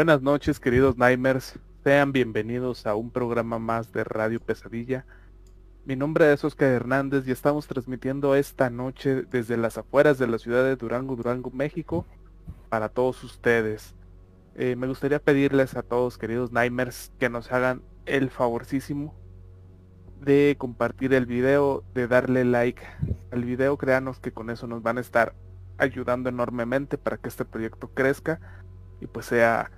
Buenas noches queridos Nightmares, sean bienvenidos a un programa más de Radio Pesadilla. Mi nombre es Oscar Hernández y estamos transmitiendo esta noche desde las afueras de la ciudad de Durango, Durango, México, para todos ustedes. Eh, me gustaría pedirles a todos queridos Nightmares que nos hagan el favorcísimo de compartir el video, de darle like al video, créanos que con eso nos van a estar ayudando enormemente para que este proyecto crezca y pues sea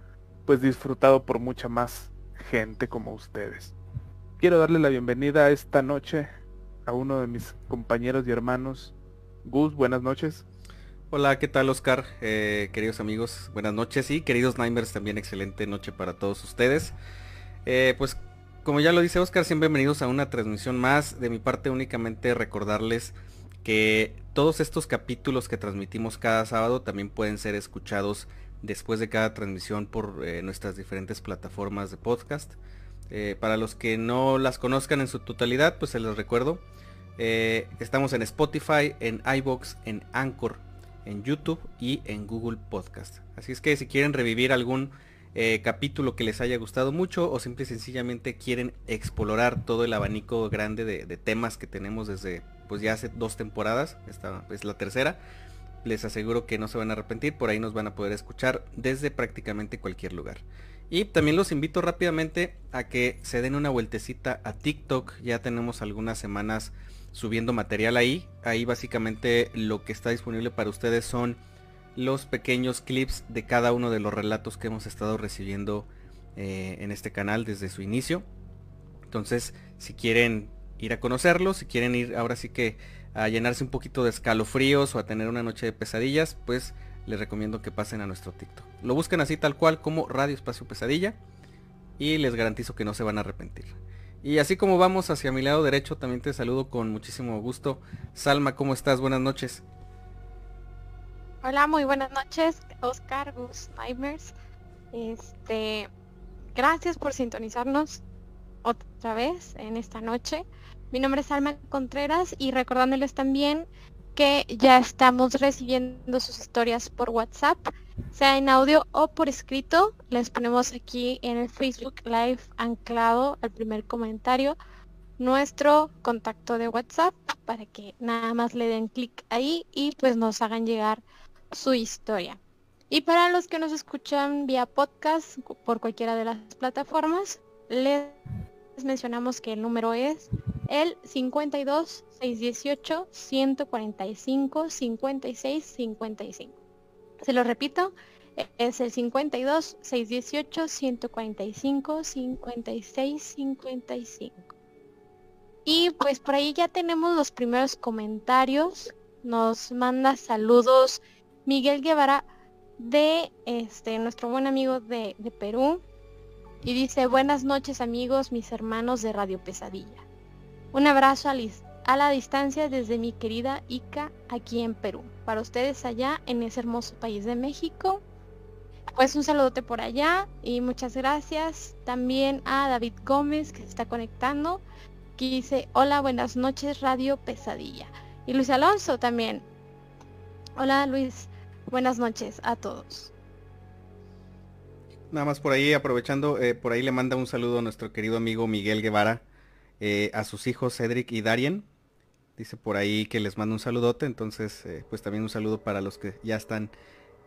pues disfrutado por mucha más gente como ustedes. Quiero darle la bienvenida esta noche a uno de mis compañeros y hermanos. Gus, buenas noches. Hola, ¿qué tal Oscar? Eh, queridos amigos, buenas noches y queridos Nimers también excelente noche para todos ustedes. Eh, pues como ya lo dice Oscar, bienvenidos a una transmisión más. De mi parte únicamente recordarles que todos estos capítulos que transmitimos cada sábado también pueden ser escuchados después de cada transmisión por eh, nuestras diferentes plataformas de podcast. Eh, para los que no las conozcan en su totalidad, pues se les recuerdo. Eh, estamos en Spotify, en iBox, en Anchor, en YouTube y en Google Podcast. Así es que si quieren revivir algún capítulo que les haya gustado mucho o simple y sencillamente quieren explorar todo el abanico grande de, de temas que tenemos desde pues ya hace dos temporadas, esta es la tercera, les aseguro que no se van a arrepentir, por ahí nos van a poder escuchar desde prácticamente cualquier lugar. Y también los invito rápidamente a que se den una vueltecita a TikTok, ya tenemos algunas semanas subiendo material ahí, ahí básicamente lo que está disponible para ustedes son los pequeños clips de cada uno de los relatos que hemos estado recibiendo eh, en este canal desde su inicio. Entonces, si quieren ir a conocerlos, si quieren ir ahora sí que a llenarse un poquito de escalofríos o a tener una noche de pesadillas, pues les recomiendo que pasen a nuestro TikTok. Lo busquen así tal cual como Radio Espacio Pesadilla y les garantizo que no se van a arrepentir. Y así como vamos hacia mi lado derecho, también te saludo con muchísimo gusto. Salma, ¿cómo estás? Buenas noches. Hola, muy buenas noches, Oscar Gus Nightmares. Este, gracias por sintonizarnos otra vez en esta noche. Mi nombre es Alma Contreras y recordándoles también que ya estamos recibiendo sus historias por WhatsApp, sea en audio o por escrito. Les ponemos aquí en el Facebook Live anclado al primer comentario nuestro contacto de WhatsApp para que nada más le den clic ahí y pues nos hagan llegar su historia. Y para los que nos escuchan vía podcast por cualquiera de las plataformas, les mencionamos que el número es el 52 618 145 56 55. Se lo repito, es el 52 618 145 56 55. Y pues por ahí ya tenemos los primeros comentarios. Nos manda saludos Miguel Guevara de este nuestro buen amigo de, de Perú. Y dice, buenas noches amigos, mis hermanos de Radio Pesadilla. Un abrazo a, la distancia desde mi querida Ica aquí en Perú. Para ustedes allá en ese hermoso país de México. Pues un saludote por allá y muchas gracias también a David Gómez que se está conectando. Que dice, hola, buenas noches Radio Pesadilla. Y Luis Alonso también. Hola Luis, buenas noches a todos. Nada más por ahí, aprovechando, eh, por ahí le manda un saludo a nuestro querido amigo Miguel Guevara, eh, a sus hijos Cedric y Darien. Dice por ahí que les manda un saludote, entonces eh, pues también un saludo para los que ya están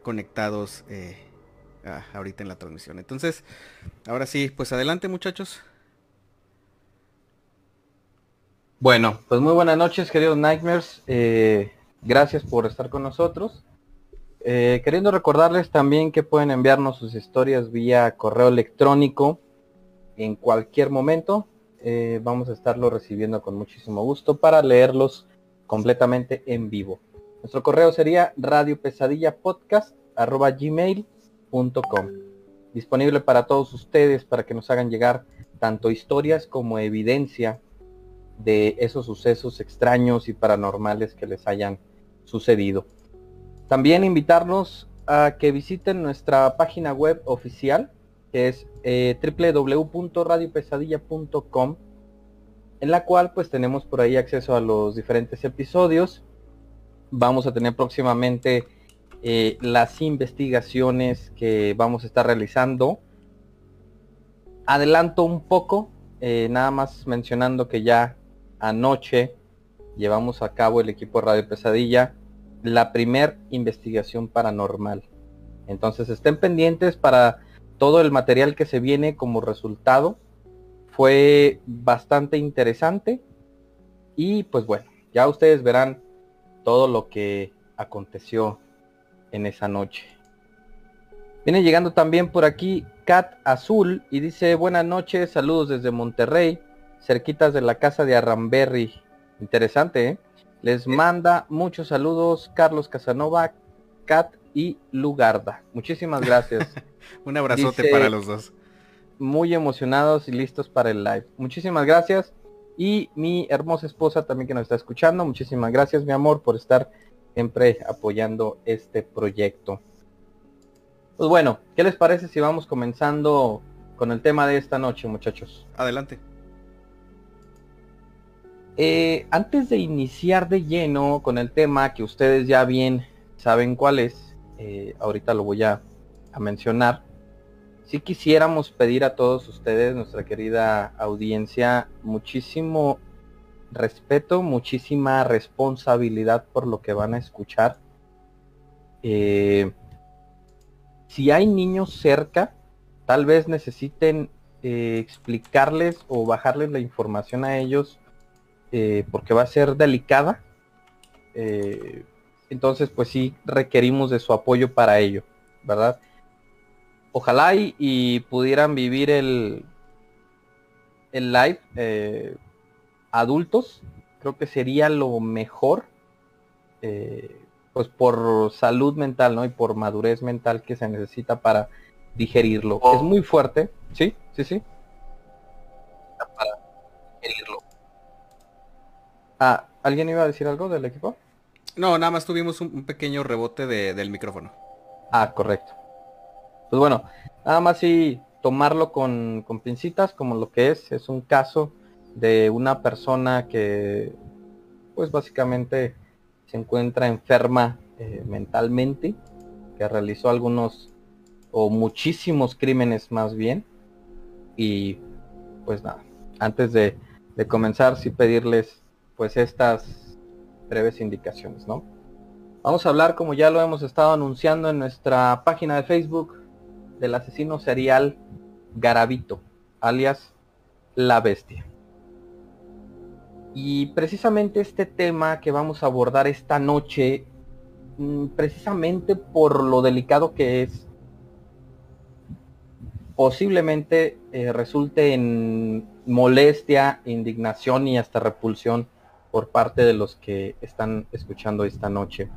conectados ahorita en la transmisión. Entonces, ahora sí, pues adelante muchachos. Bueno, pues muy buenas noches queridos Nightmares. gracias por estar con nosotros. Eh, queriendo recordarles también que pueden enviarnos sus historias vía correo electrónico en cualquier momento. Eh, vamos a estarlo recibiendo con muchísimo gusto para leerlos completamente en vivo. Nuestro correo sería radiopesadillapodcast.gmail.com Disponible para todos ustedes para que nos hagan llegar tanto historias como evidencia de esos sucesos extraños y paranormales que les hayan sucedido. También invitarnos a que visiten nuestra página web oficial, que es eh, www.radiopesadilla.com, en la cual pues tenemos por ahí acceso a los diferentes episodios. Vamos a tener próximamente eh, las investigaciones que vamos a estar realizando. Adelanto un poco, eh, nada más mencionando que ya anoche llevamos a cabo el equipo Radio Pesadilla la primer investigación paranormal. Entonces estén pendientes para todo el material que se viene como resultado. Fue bastante interesante y pues bueno, ya ustedes verán todo lo que aconteció en esa noche. Viene llegando también por aquí Cat Azul y dice buenas noches, saludos desde Monterrey, cerquitas de la casa de Arramberry. Interesante, ¿eh? Les manda muchos saludos Carlos Casanova, Cat y Lugarda. Muchísimas gracias. Un abrazote para los dos. Muy emocionados y listos para el live. Muchísimas gracias. Y mi hermosa esposa también que nos está escuchando. Muchísimas gracias, mi amor, por estar siempre apoyando este proyecto. Pues bueno, ¿qué les parece si vamos comenzando con el tema de esta noche, muchachos? Adelante. Eh, antes de iniciar de lleno con el tema que ustedes ya bien saben cuál es, eh, ahorita lo voy a, a mencionar, si quisiéramos pedir a todos ustedes, nuestra querida audiencia, muchísimo respeto, muchísima responsabilidad por lo que van a escuchar. Eh, si hay niños cerca, tal vez necesiten eh, explicarles o bajarles la información a ellos eh, porque va a ser delicada. entonces, pues sí, requerimos de su apoyo para ello, ¿verdad? Ojalá y, pudieran vivir el, el live adultos, creo que sería lo mejor, eh, pues por salud mental, ¿no? Y por madurez mental que se necesita para digerirlo. Es muy fuerte, ¿sí? Sí, sí. Para digerirlo. Ah, ¿alguien iba a decir algo del equipo? No, nada más tuvimos un, pequeño rebote del micrófono. Ah, correcto. Pues bueno, nada más sí tomarlo con, con pincitas como lo que es, es un caso de una persona que pues básicamente se encuentra enferma eh, mentalmente, que realizó algunos o muchísimos crímenes más bien. Y pues nada, antes de comenzar sí pedirles pues estas breves indicaciones, ¿no? Vamos a hablar, como ya lo hemos estado anunciando en nuestra página de Facebook, del asesino serial Garavito, alias La Bestia. Y precisamente este tema que vamos a abordar esta noche, mm, precisamente por lo delicado que es, posiblemente eh, resulte en molestia, indignación y hasta repulsión por parte de los que están escuchando esta noche.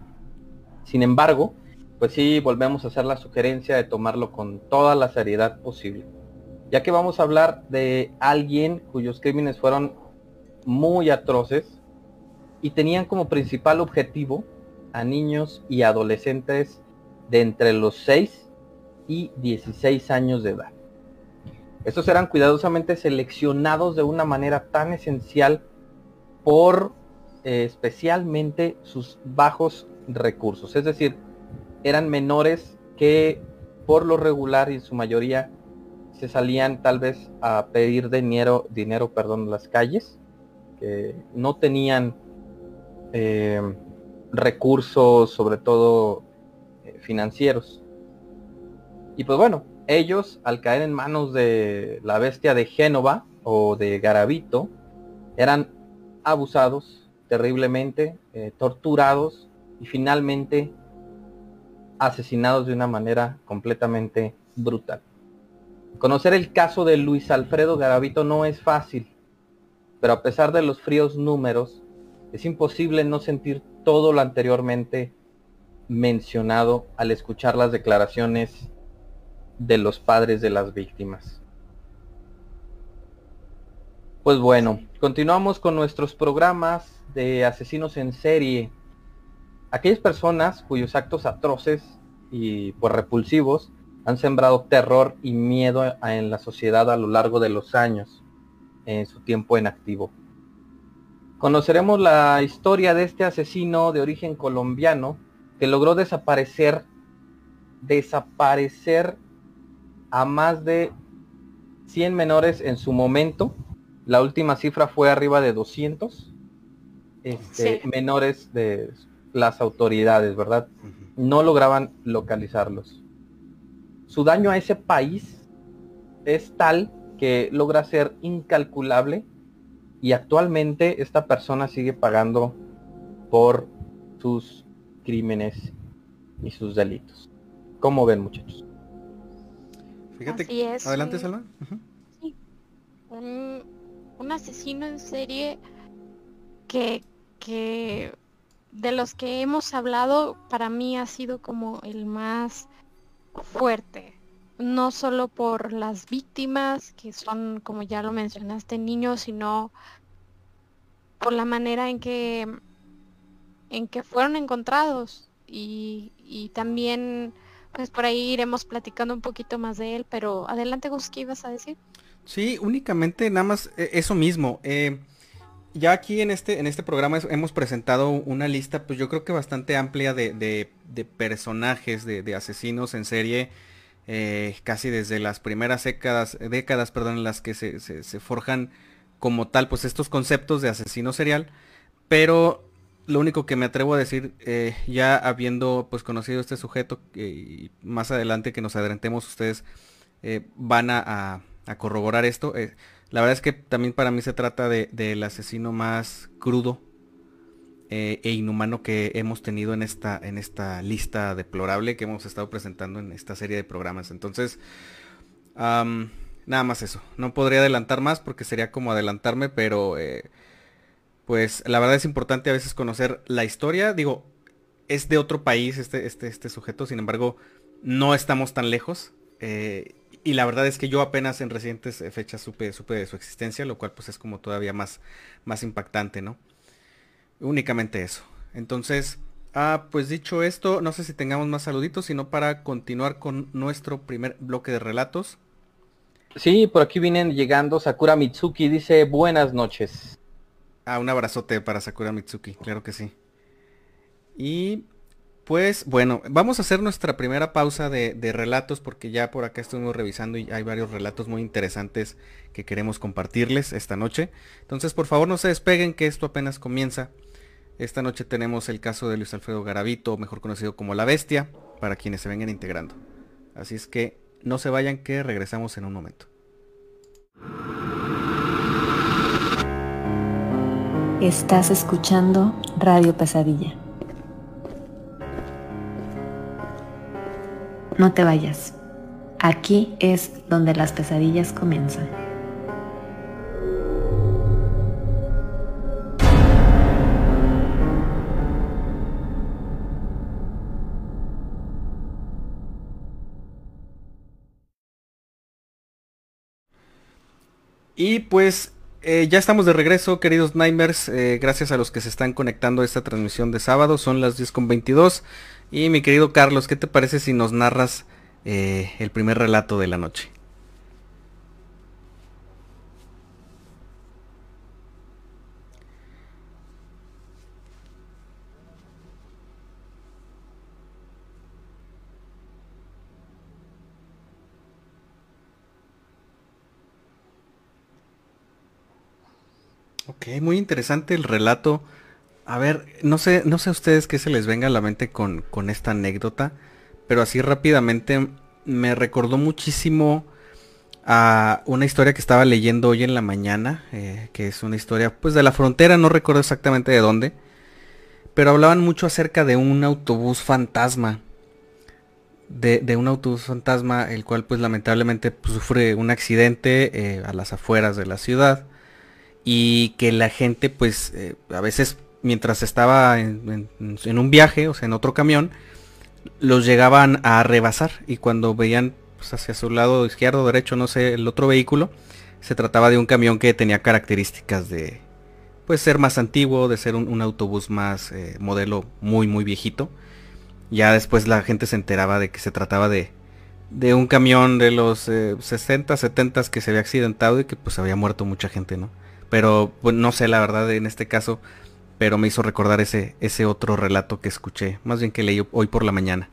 Sin embargo, pues sí, volvemos a hacer la sugerencia de tomarlo con toda la seriedad posible, ya que vamos a hablar de alguien cuyos crímenes fueron muy atroces y tenían como principal objetivo a niños y adolescentes de entre los 6 y 16 años de edad. Estos eran cuidadosamente seleccionados de una manera tan esencial por eh, especialmente sus bajos recursos. Es decir, eran menores que por lo regular y en su mayoría se salían tal vez a pedir dinero, dinero perdón, las calles que no tenían eh, recursos, sobre todo eh, financieros. Y pues bueno, ellos al caer en manos de la bestia de Génova o de Garavito, eran abusados terriblemente, eh, torturados y finalmente asesinados de una manera completamente brutal. Conocer el caso de Luis Alfredo Garavito no es fácil, pero a pesar de los fríos números, es imposible no sentir todo lo anteriormente mencionado al escuchar las declaraciones de los padres de las víctimas. Pues bueno, continuamos con nuestros programas de asesinos en serie. Aquellas personas cuyos actos atroces y pues repulsivos han sembrado terror y miedo en la sociedad a lo largo de los años en su tiempo en activo. Conoceremos la historia de este asesino de origen colombiano que logró desaparecer, desaparecer a más de 100 menores en su momento. La última cifra fue arriba de 200 este, menores de las autoridades, ¿verdad? No lograban localizarlos. Su daño a ese país es tal que logra ser incalculable y actualmente esta persona sigue pagando por sus crímenes y sus delitos. ¿Cómo ven muchachos? Fíjate, adelante Salma. un, un, asesino en serie que, que de los que hemos hablado para mí ha sido como el más fuerte no solo por las víctimas, que son, como ya lo mencionaste, niños, sino por la manera en que, en que fueron encontrados. Y, y también, pues por ahí iremos platicando un poquito más de él, pero adelante Gus, ¿qué ibas a decir? Sí, únicamente nada más eh, eso mismo. Eh, ya aquí en este, en este programa hemos presentado una lista, pues yo creo que bastante amplia de, de, personajes, de, asesinos en serie eh, casi desde las primeras décadas, décadas perdón, en las que se, forjan como tal pues estos conceptos de asesino serial, pero lo único que me atrevo a decir, eh, ya habiendo pues conocido este sujeto y más adelante que nos adelantemos ustedes eh, van a, corroborar esto, la verdad es que también para mí se trata del asesino más crudo eh, e inhumano que hemos tenido en esta, en esta lista deplorable que hemos estado presentando en esta serie de programas. Entonces, nada más eso. No podría adelantar más porque sería como adelantarme, pero eh, pues la verdad es importante a veces conocer la historia. Digo, es de otro país este, este, este sujeto, sin embargo, no estamos tan lejos. Eh, y la verdad es que yo apenas en recientes fechas supe, supe de su existencia, lo cual pues es como todavía más, más impactante, ¿no? Únicamente eso. Entonces, ah, pues dicho esto, no sé si tengamos más saluditos, sino para continuar con nuestro primer bloque de relatos. Sí, por aquí vienen llegando Sakura Mitsuki, dice buenas noches. Ah, un abrazote para Sakura Mitsuki, claro que sí. Y pues bueno, vamos a hacer nuestra primera pausa de, relatos porque ya por acá estuvimos revisando y hay varios relatos muy interesantes que queremos compartirles esta noche. Entonces por favor no se despeguen que esto apenas comienza. Esta noche tenemos el caso de Luis Alfredo Garavito, mejor conocido como La Bestia, para quienes se vengan integrando. Así es que no se vayan que regresamos en un momento. Estás escuchando Radio Pesadilla. No te vayas. Aquí es donde las pesadillas comienzan. Y pues eh, ya estamos de regreso, queridos Nightmares. Eh, gracias a los que se están conectando a esta transmisión de sábado. Son las 10.22. Y mi querido Carlos, ¿qué te parece si nos narras eh, el primer relato de la noche? Ok, muy interesante el relato. A ver, no sé, no sé a ustedes qué se les venga a la mente con, con esta anécdota, pero así rápidamente me recordó muchísimo a una historia que estaba leyendo hoy en la mañana, eh, que es una historia pues de la frontera, no recuerdo exactamente de dónde, pero hablaban mucho acerca de un autobús fantasma. De, de un autobús fantasma, el cual pues lamentablemente pues, sufre un accidente eh, a las afueras de la ciudad y que la gente pues eh, a veces mientras estaba en, un viaje, o sea, en otro camión, los llegaban a rebasar y cuando veían pues, hacia su lado izquierdo, derecho, no sé, el otro vehículo, se trataba de un camión que tenía características de pues ser más antiguo, de ser un, autobús más eh, modelo muy muy viejito. Ya después la gente se enteraba de que se trataba de, de un camión de los 60, eh, 70 que se había accidentado y que pues había muerto mucha gente, ¿no? Pero pues, no sé, la verdad, en este caso, pero me hizo recordar ese, ese otro relato que escuché, más bien que leí hoy por la mañana.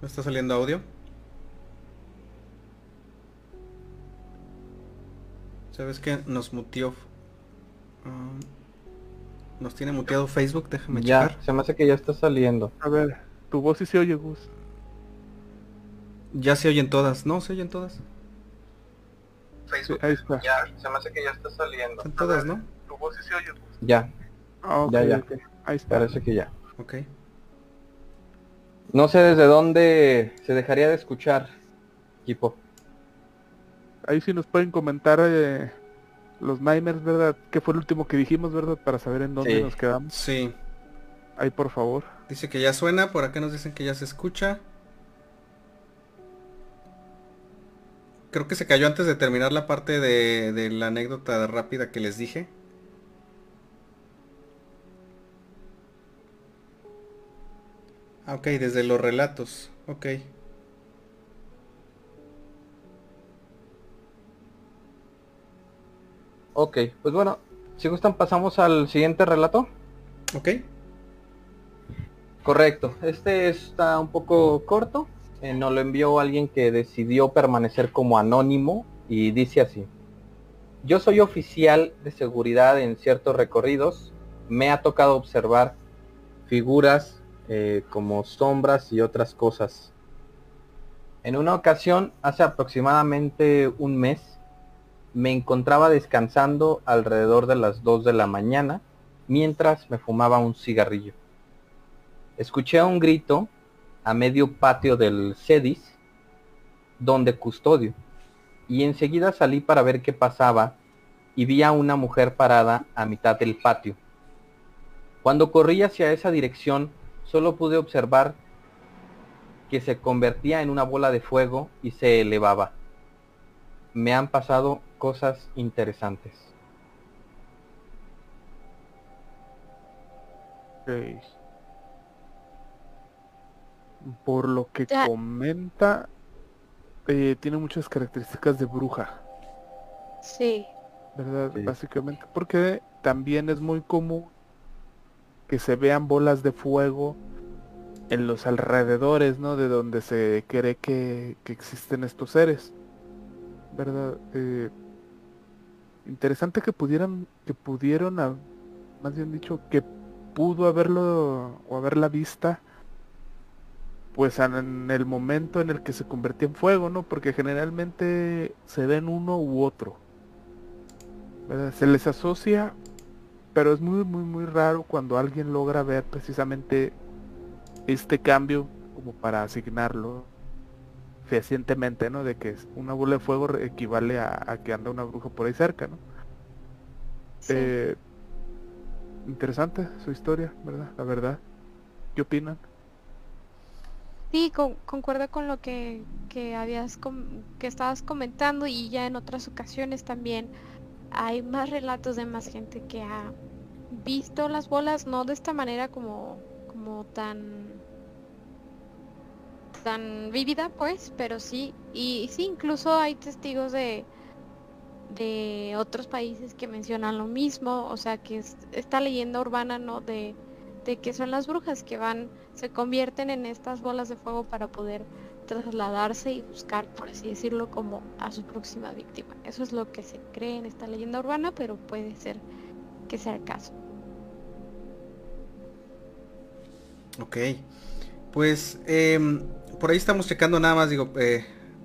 ¿Me está saliendo audio? ¿Sabes qué? Nos mutió. Ah, nos tiene muteado Facebook, déjame ya, checar. se me hace que ya está saliendo. A ver, tu voz sí se oye, Gus. Ya se oyen todas. No, se oyen todas. Sí, ahí está. Ya, se me hace que ya está saliendo. Son todas, ¿no? Tu voz sí se oye, Gus. Ya, Ah, ok, Ya, ya. Ahí está. parece que ya. Ok. No sé desde dónde se dejaría de escuchar, equipo. Ahí sí nos pueden comentar eh, los Nimers, ¿verdad? ¿Qué fue el último que dijimos, verdad? Para saber en dónde Sí. nos quedamos. Sí. Ahí, por favor. Dice que ya suena, por acá nos dicen que ya se escucha. Creo que se cayó antes de terminar la parte de, de la anécdota rápida que les dije. Ah, ok, desde los relatos. Ok. Ok, pues bueno, si gustan pasamos al siguiente relato. Ok. Correcto, este está un poco corto. Eh, nos lo envió alguien que decidió permanecer como anónimo y dice así. Yo soy oficial de seguridad en ciertos recorridos. Me ha tocado observar figuras eh, como sombras y otras cosas. En una ocasión, hace aproximadamente un mes, me encontraba descansando alrededor de las 2 de la mañana mientras me fumaba un cigarrillo. Escuché un grito a medio patio del CEDIS, donde custodio, y enseguida salí para ver qué pasaba y vi a una mujer parada a mitad del patio. Cuando corrí hacia esa dirección, solo pude observar que se convertía en una bola de fuego y se elevaba. Me han pasado cosas interesantes. Por lo que Ya. comenta, eh, tiene muchas características de bruja, Sí. ¿verdad? Sí. Básicamente, porque también es muy común que se vean bolas de fuego en los alrededores, ¿no? De donde se cree que, que existen estos seres, ¿verdad? Eh, interesante que pudieran, que pudieron, más bien dicho, que pudo haberlo o haberla vista pues en el momento en el que se convertía en fuego, ¿no? Porque generalmente se ven uno u otro. ¿verdad? Se les asocia, pero es muy, muy, muy raro cuando alguien logra ver precisamente este cambio como para asignarlo fehacientemente, ¿no? De que una bola de fuego equivale a, a que anda una bruja por ahí cerca, ¿no? sí. Eh, interesante su historia, ¿verdad? La verdad. ¿Qué opinan? Sí, con- concuerdo con lo que, que habías que estabas comentando y ya en otras ocasiones también hay más relatos de más gente que ha visto las bolas, no de esta manera como, como tan tan vívida pues, pero sí, y sí, incluso hay testigos de de otros países que mencionan lo mismo, o sea que es esta leyenda urbana, ¿no? De, de que son las brujas que van, se convierten en estas bolas de fuego para poder trasladarse y buscar, por así decirlo, como a su próxima víctima. Eso es lo que se cree en esta leyenda urbana, pero puede ser que sea el caso. Ok, pues em, por ahí estamos checando nada más, digo, eh,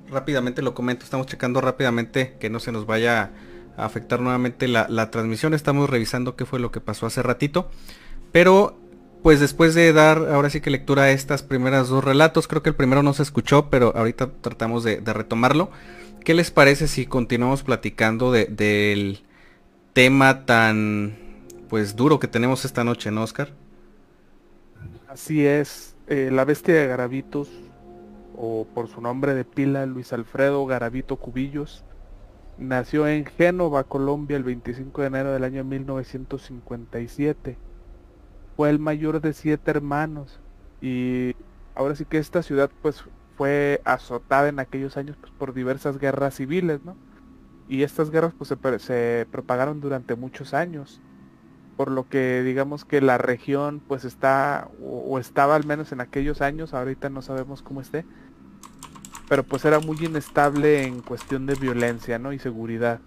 rápidamente lo comento, estamos checando rápidamente que no se nos vaya a afectar nuevamente la, la transmisión, estamos revisando qué fue lo que pasó hace ratito, pero pues después de dar ahora sí que lectura a estas primeras dos relatos, creo que el primero no se escuchó, pero ahorita tratamos de, retomarlo. ¿Qué les parece si continuamos platicando del tema tan pues duro que tenemos esta noche, ¿no, Oscar? Así es, eh, la bestia de Garavitos, o por su nombre de pila, Luis Alfredo Garavito Cubillos, nació en Génova, Colombia, el 25 de enero del año 1957 fue el mayor de siete hermanos y ahora sí que esta ciudad pues fue azotada en aquellos años pues, por diversas guerras civiles, ¿no? Y estas guerras pues se, propagaron durante muchos años, por lo que digamos que la región pues está o, estaba al menos en aquellos años, ahorita no sabemos cómo esté, pero pues era muy inestable en cuestión de violencia, ¿no? Y seguridad,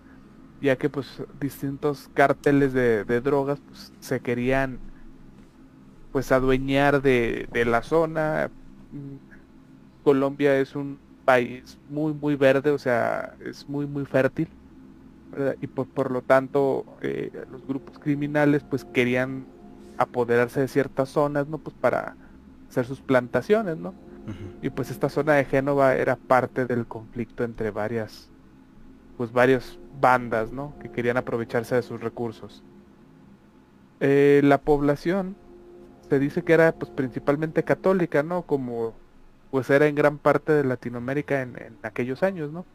ya que pues distintos cárteles de, de drogas pues, se querían pues adueñar de, la zona. Colombia es un país muy muy verde, o sea, es muy muy fértil. Y por, por, lo tanto eh, los grupos criminales pues querían apoderarse de ciertas zonas, ¿no? Pues para hacer sus plantaciones, ¿no? Y pues esta zona de Génova era parte del conflicto entre varias, pues varias bandas, ¿no? Que querían aprovecharse de sus recursos. Eh, la población se dice que era pues principalmente católica, ¿no? Como pues era en gran parte de Latinoamérica en, aquellos años, ¿no?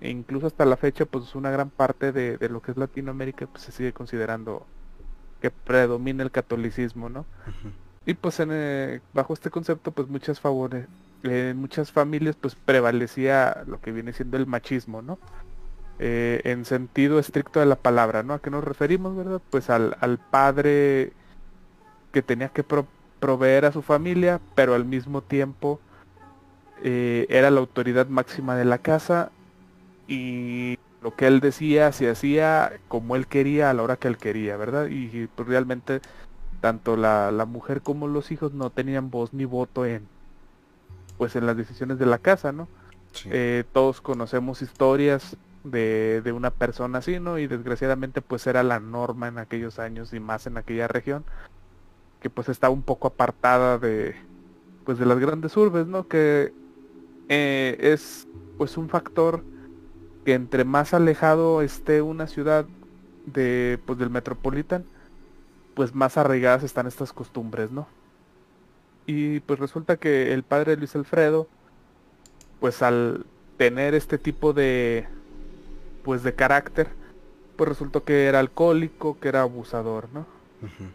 E incluso hasta la fecha pues una gran parte de, lo que es Latinoamérica pues se sigue considerando que predomina el catolicismo, ¿no? Y pues en, eh, bajo este concepto pues muchas favores, en muchas familias pues prevalecía lo que viene siendo el machismo, ¿no? Eh, en sentido estricto de la palabra, ¿no? ¿A qué nos referimos, verdad? Pues al, al padre que tenía que proveer a su familia, pero al mismo tiempo eh, era la autoridad máxima de la casa y lo que él decía se hacía como él quería a la hora que él quería, ¿verdad? Y, pues realmente tanto la, mujer como los hijos no tenían voz ni voto en pues en las decisiones de la casa, ¿no? Eh, todos conocemos historias de, de, una persona así, ¿no? Y desgraciadamente pues era la norma en aquellos años y más en aquella región que pues está un poco apartada de pues de las grandes urbes, ¿no? Que eh, es pues un factor que entre más alejado esté una ciudad de pues del metropolitan, pues más arraigadas están estas costumbres, ¿no? Y pues resulta que el padre Luis Alfredo, pues al tener este tipo de pues de carácter, pues resultó que era alcohólico, que era abusador, ¿no?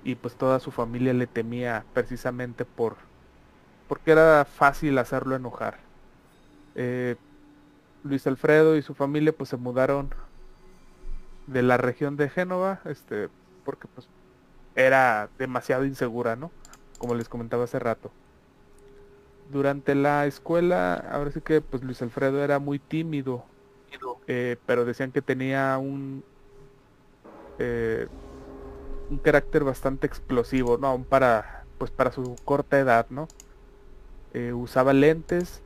Y pues toda su familia le temía precisamente por porque era fácil hacerlo enojar. Eh, Luis Alfredo y su familia pues se mudaron de la región de Génova, este, porque pues era demasiado insegura, ¿no? Como les comentaba hace rato. Durante la escuela, ahora sí que pues Luis Alfredo era muy tímido, eh, pero decían que tenía un eh, un carácter bastante explosivo, ¿no? Para, pues para su corta edad, ¿no? Eh, usaba lentes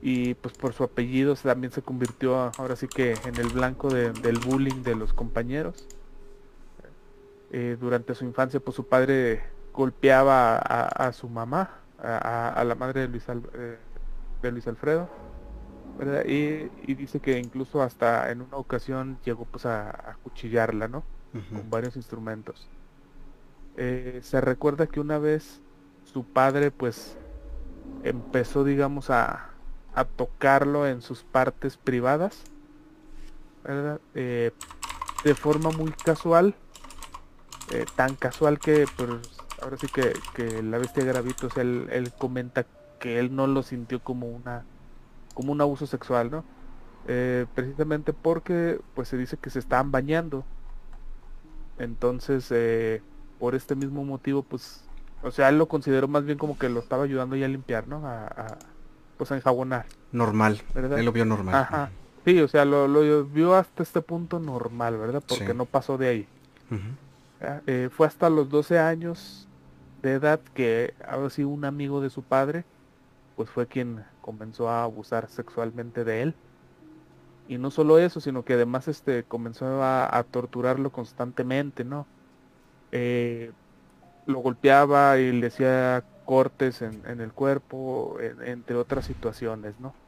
y pues por su apellido también se convirtió ahora sí que en el blanco del bullying de los compañeros. Eh, durante su infancia pues su padre golpeaba a, su mamá, a, la madre de Luis, eh, de Luis Alfredo. Y, dice que incluso hasta en una ocasión llegó pues a, a cuchillarla, ¿no? Con varios instrumentos. Eh, se recuerda que una vez su padre pues empezó digamos a, a tocarlo en sus partes privadas eh, de forma muy casual eh, tan casual que pues ahora sí que, que la bestia Gravitos él, él comenta que él no lo sintió como una como un abuso sexual no precisamente porque pues se dice que se estaban bañando entonces, eh, por este mismo motivo, pues, o sea, él lo consideró más bien como que lo estaba ayudando ya a limpiar, ¿no? A, pues enjabonar. Normal, ¿verdad? él lo vio normal. Ajá. Sí, o sea, lo, lo vio hasta este punto normal, ¿verdad? Porque Sí. no pasó de ahí. ¿ya? Eh, fue hasta los 12 años de edad que ahora sí un amigo de su padre, pues fue quien comenzó a abusar sexualmente de él. Y no solo eso, sino que además este comenzó a, a torturarlo constantemente, ¿no? Eh, lo golpeaba y le hacía cortes en, en el cuerpo, en- entre otras situaciones, ¿no?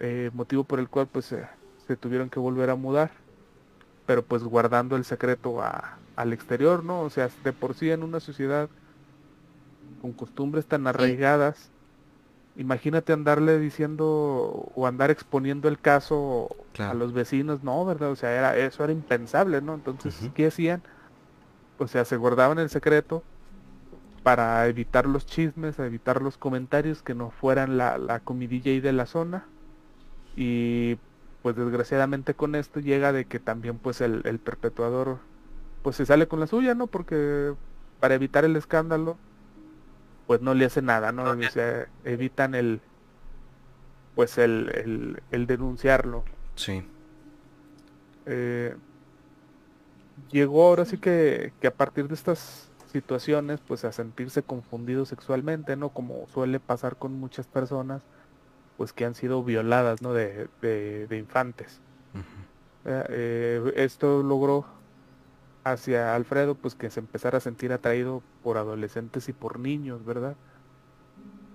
Eh, motivo por el cual pues se- se tuvieron que volver a mudar pero pues guardando el secreto a- al exterior, ¿no? O sea, de por sí en una sociedad con costumbres tan arraigadas, imagínate andarle diciendo o andar exponiendo el caso Claro. a los vecinos, no, ¿verdad? O sea, era, eso era impensable, ¿no? Entonces. ¿qué hacían? O sea, se guardaban el secreto para evitar los chismes, evitar los comentarios que no fueran la, la comidilla ahí de la zona. Y pues desgraciadamente con esto llega de que también pues el, el perpetuador pues se sale con la suya, ¿no? Porque para evitar el escándalo pues no le hace nada, ¿no? O sea, evitan el pues el, el, el denunciarlo. Sí. Eh, llegó ahora sí que, que a partir de estas situaciones pues a sentirse confundido sexualmente, ¿no? Como suele pasar con muchas personas pues que han sido violadas, ¿no? De, de, de infantes. Eh, eh, esto logró hacia Alfredo pues que se empezara a sentir atraído por adolescentes y por niños, ¿verdad?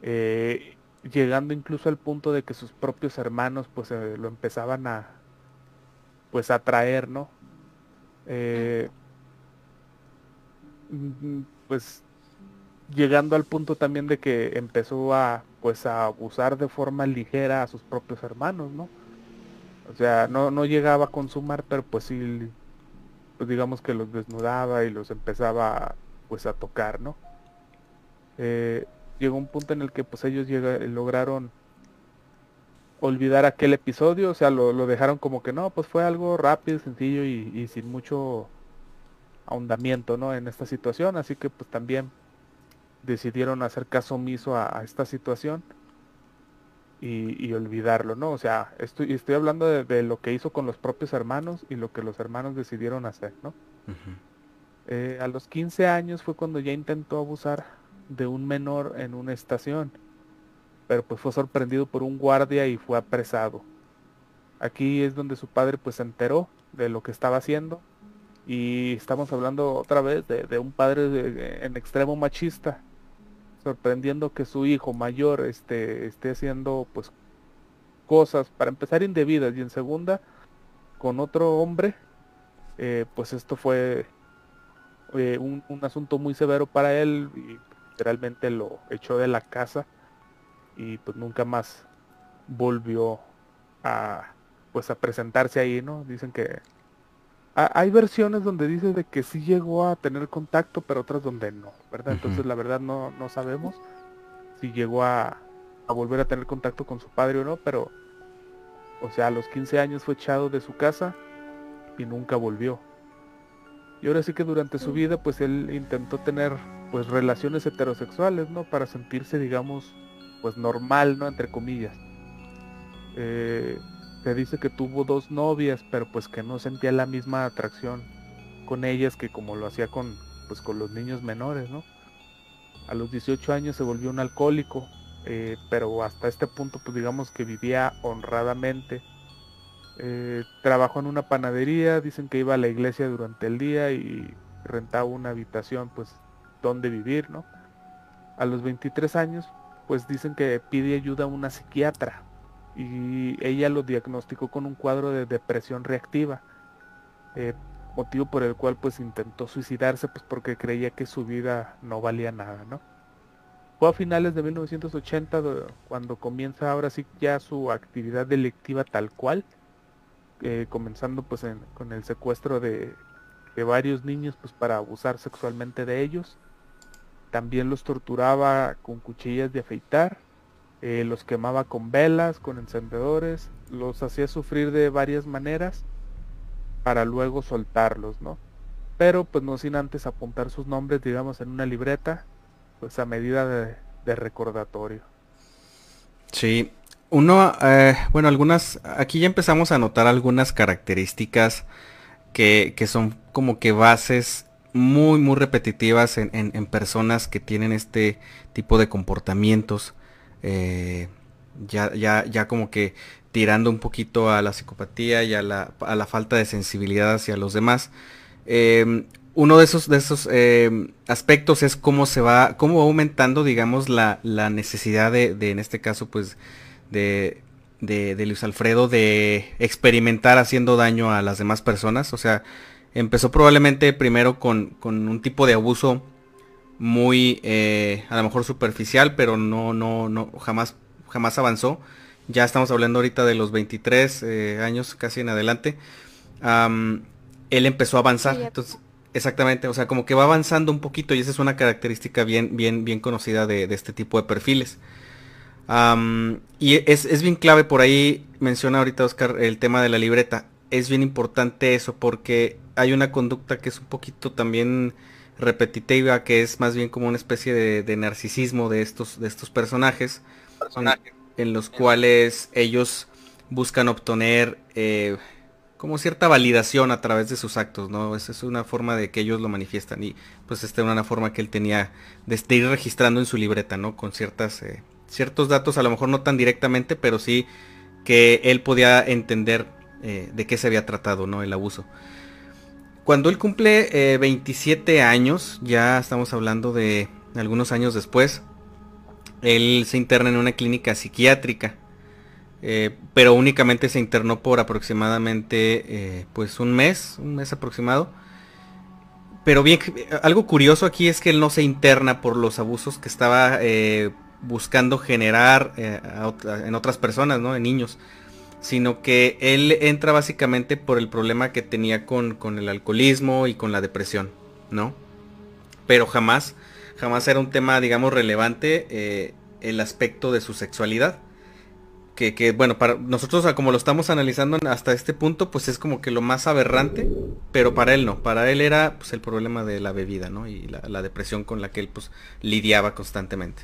Eh, llegando incluso al punto de que sus propios hermanos pues eh, lo empezaban a pues atraer, ¿no? Eh, mm, pues llegando al punto también de que empezó a pues a abusar de forma ligera a sus propios hermanos, ¿no? O sea, no, no llegaba a consumar, pero pues sí, pues digamos que los desnudaba y los empezaba pues a tocar, ¿no? Eh, llegó un punto en el que pues ellos llega- lograron olvidar aquel episodio, o sea, lo, lo dejaron como que no, pues fue algo rápido, sencillo y, sin mucho ahondamiento, ¿no? En esta situación, así que pues también decidieron hacer caso omiso a esta situación y, y olvidarlo, ¿no? O sea, estoy, estoy hablando de, de lo que hizo con los propios hermanos y lo que los hermanos decidieron hacer, ¿no? Eh, a los 15 años fue cuando ya intentó abusar de un menor en una estación, pero pues fue sorprendido por un guardia y fue apresado. Aquí es donde su padre pues se enteró de lo que estaba haciendo y estamos hablando otra vez de, de un padre de- en extremo machista, sorprendiendo que su hijo mayor este, esté haciendo pues cosas para empezar indebidas y en segunda con otro hombre, eh, pues esto fue eh, un, un asunto muy severo para él y literalmente lo echó de la casa y pues nunca más volvió a pues a presentarse ahí, ¿no? Dicen que hay versiones donde dice de que sí llegó a tener contacto, pero otras donde no, ¿verdad? Entonces la verdad no, no sabemos si llegó a, a volver a tener contacto con su padre o no, pero o sea, a los 15 años fue echado de su casa y nunca volvió. Y ahora sí que durante su vida pues él intentó tener pues relaciones heterosexuales, ¿no? Para sentirse digamos pues normal, ¿no? Entre comillas. Eh, se dice que tuvo dos novias, pero pues que no sentía la misma atracción con ellas que como lo hacía con pues con los niños menores, ¿no? A los 18 años se volvió un alcohólico, eh, pero hasta este punto pues digamos que vivía honradamente. Eh, trabajó en una panadería, dicen que iba a la iglesia durante el día y rentaba una habitación pues donde vivir, ¿no? A los 23 años pues dicen que pide ayuda a una psiquiatra y ella lo diagnosticó con un cuadro de depresión reactiva, eh, motivo por el cual pues intentó suicidarse pues porque creía que su vida no valía nada, ¿no? Fue a finales de 1980 do- cuando comienza ahora sí ya su actividad delictiva tal cual, eh, comenzando pues con el secuestro de, de varios niños pues para abusar sexualmente de ellos. También los torturaba con cuchillas de afeitar, eh, los quemaba con velas, con encendedores, los hacía sufrir de varias maneras para luego soltarlos, ¿no? Pero pues no sin antes apuntar sus nombres, digamos, en una libreta, pues a medida de, recordatorio. Sí, uno, eh, bueno, algunas, aquí ya empezamos a notar algunas características que, que son como que bases muy, muy repetitivas en, en, personas que tienen este tipo de comportamientos. Eh, ya, ya, ya como que tirando un poquito a la psicopatía y a la, a la falta de sensibilidad hacia los demás. Em, uno de esos, de esos em, aspectos es cómo se va, cómo va aumentando, digamos, la, la necesidad de, de, en este caso, pues, de, de, Luis Alfredo de experimentar haciendo daño a las demás personas. O sea, empezó probablemente primero con, un tipo de abuso muy, eh, a lo mejor superficial, pero no, no, no, jamás, jamás avanzó. Ya estamos hablando ahorita de los 23 eh, años casi en adelante. él empezó a avanzar. entonces, exactamente, o sea, como que va avanzando un poquito y esa es una característica bien, bien, bien conocida de, de este tipo de perfiles y es, bien clave por ahí, menciona ahorita Oscar el tema de la libreta. Es bien importante eso porque hay una conducta que es un poquito también repetitiva, que es más bien como una especie de, narcisismo de estos, de estos personajes, En, los cuales ellos buscan obtener eh, como cierta validación a través de sus actos, ¿no? Esa es una forma de que ellos lo manifiestan y pues esta era una forma que él tenía de, ir registrando en su libreta, ¿no? Con ciertas eh, ciertos datos, a lo mejor no tan directamente, pero sí que él podía entender eh, de qué se había tratado, ¿no? El abuso. Cuando él cumple 27 eh, años, ya estamos hablando de algunos años después, él se interna en una clínica psiquiátrica, eh, pero únicamente se internó por aproximadamente pues un mes, un mes aproximado. Pero bien, algo curioso aquí es que él no se interna por los abusos que estaba buscando generar eh, en otras personas, ¿no? En niños. Sino que él entra básicamente por el problema que tenía con, el alcoholismo y con la depresión, ¿no? Pero jamás, jamás era un tema, digamos, relevante eh, el aspecto de su sexualidad. Que, bueno, para nosotros como lo estamos analizando hasta este punto, pues es como que lo más aberrante, pero para él no, para él era pues el problema de la bebida, ¿no? Y la, la depresión con la que él pues lidiaba constantemente.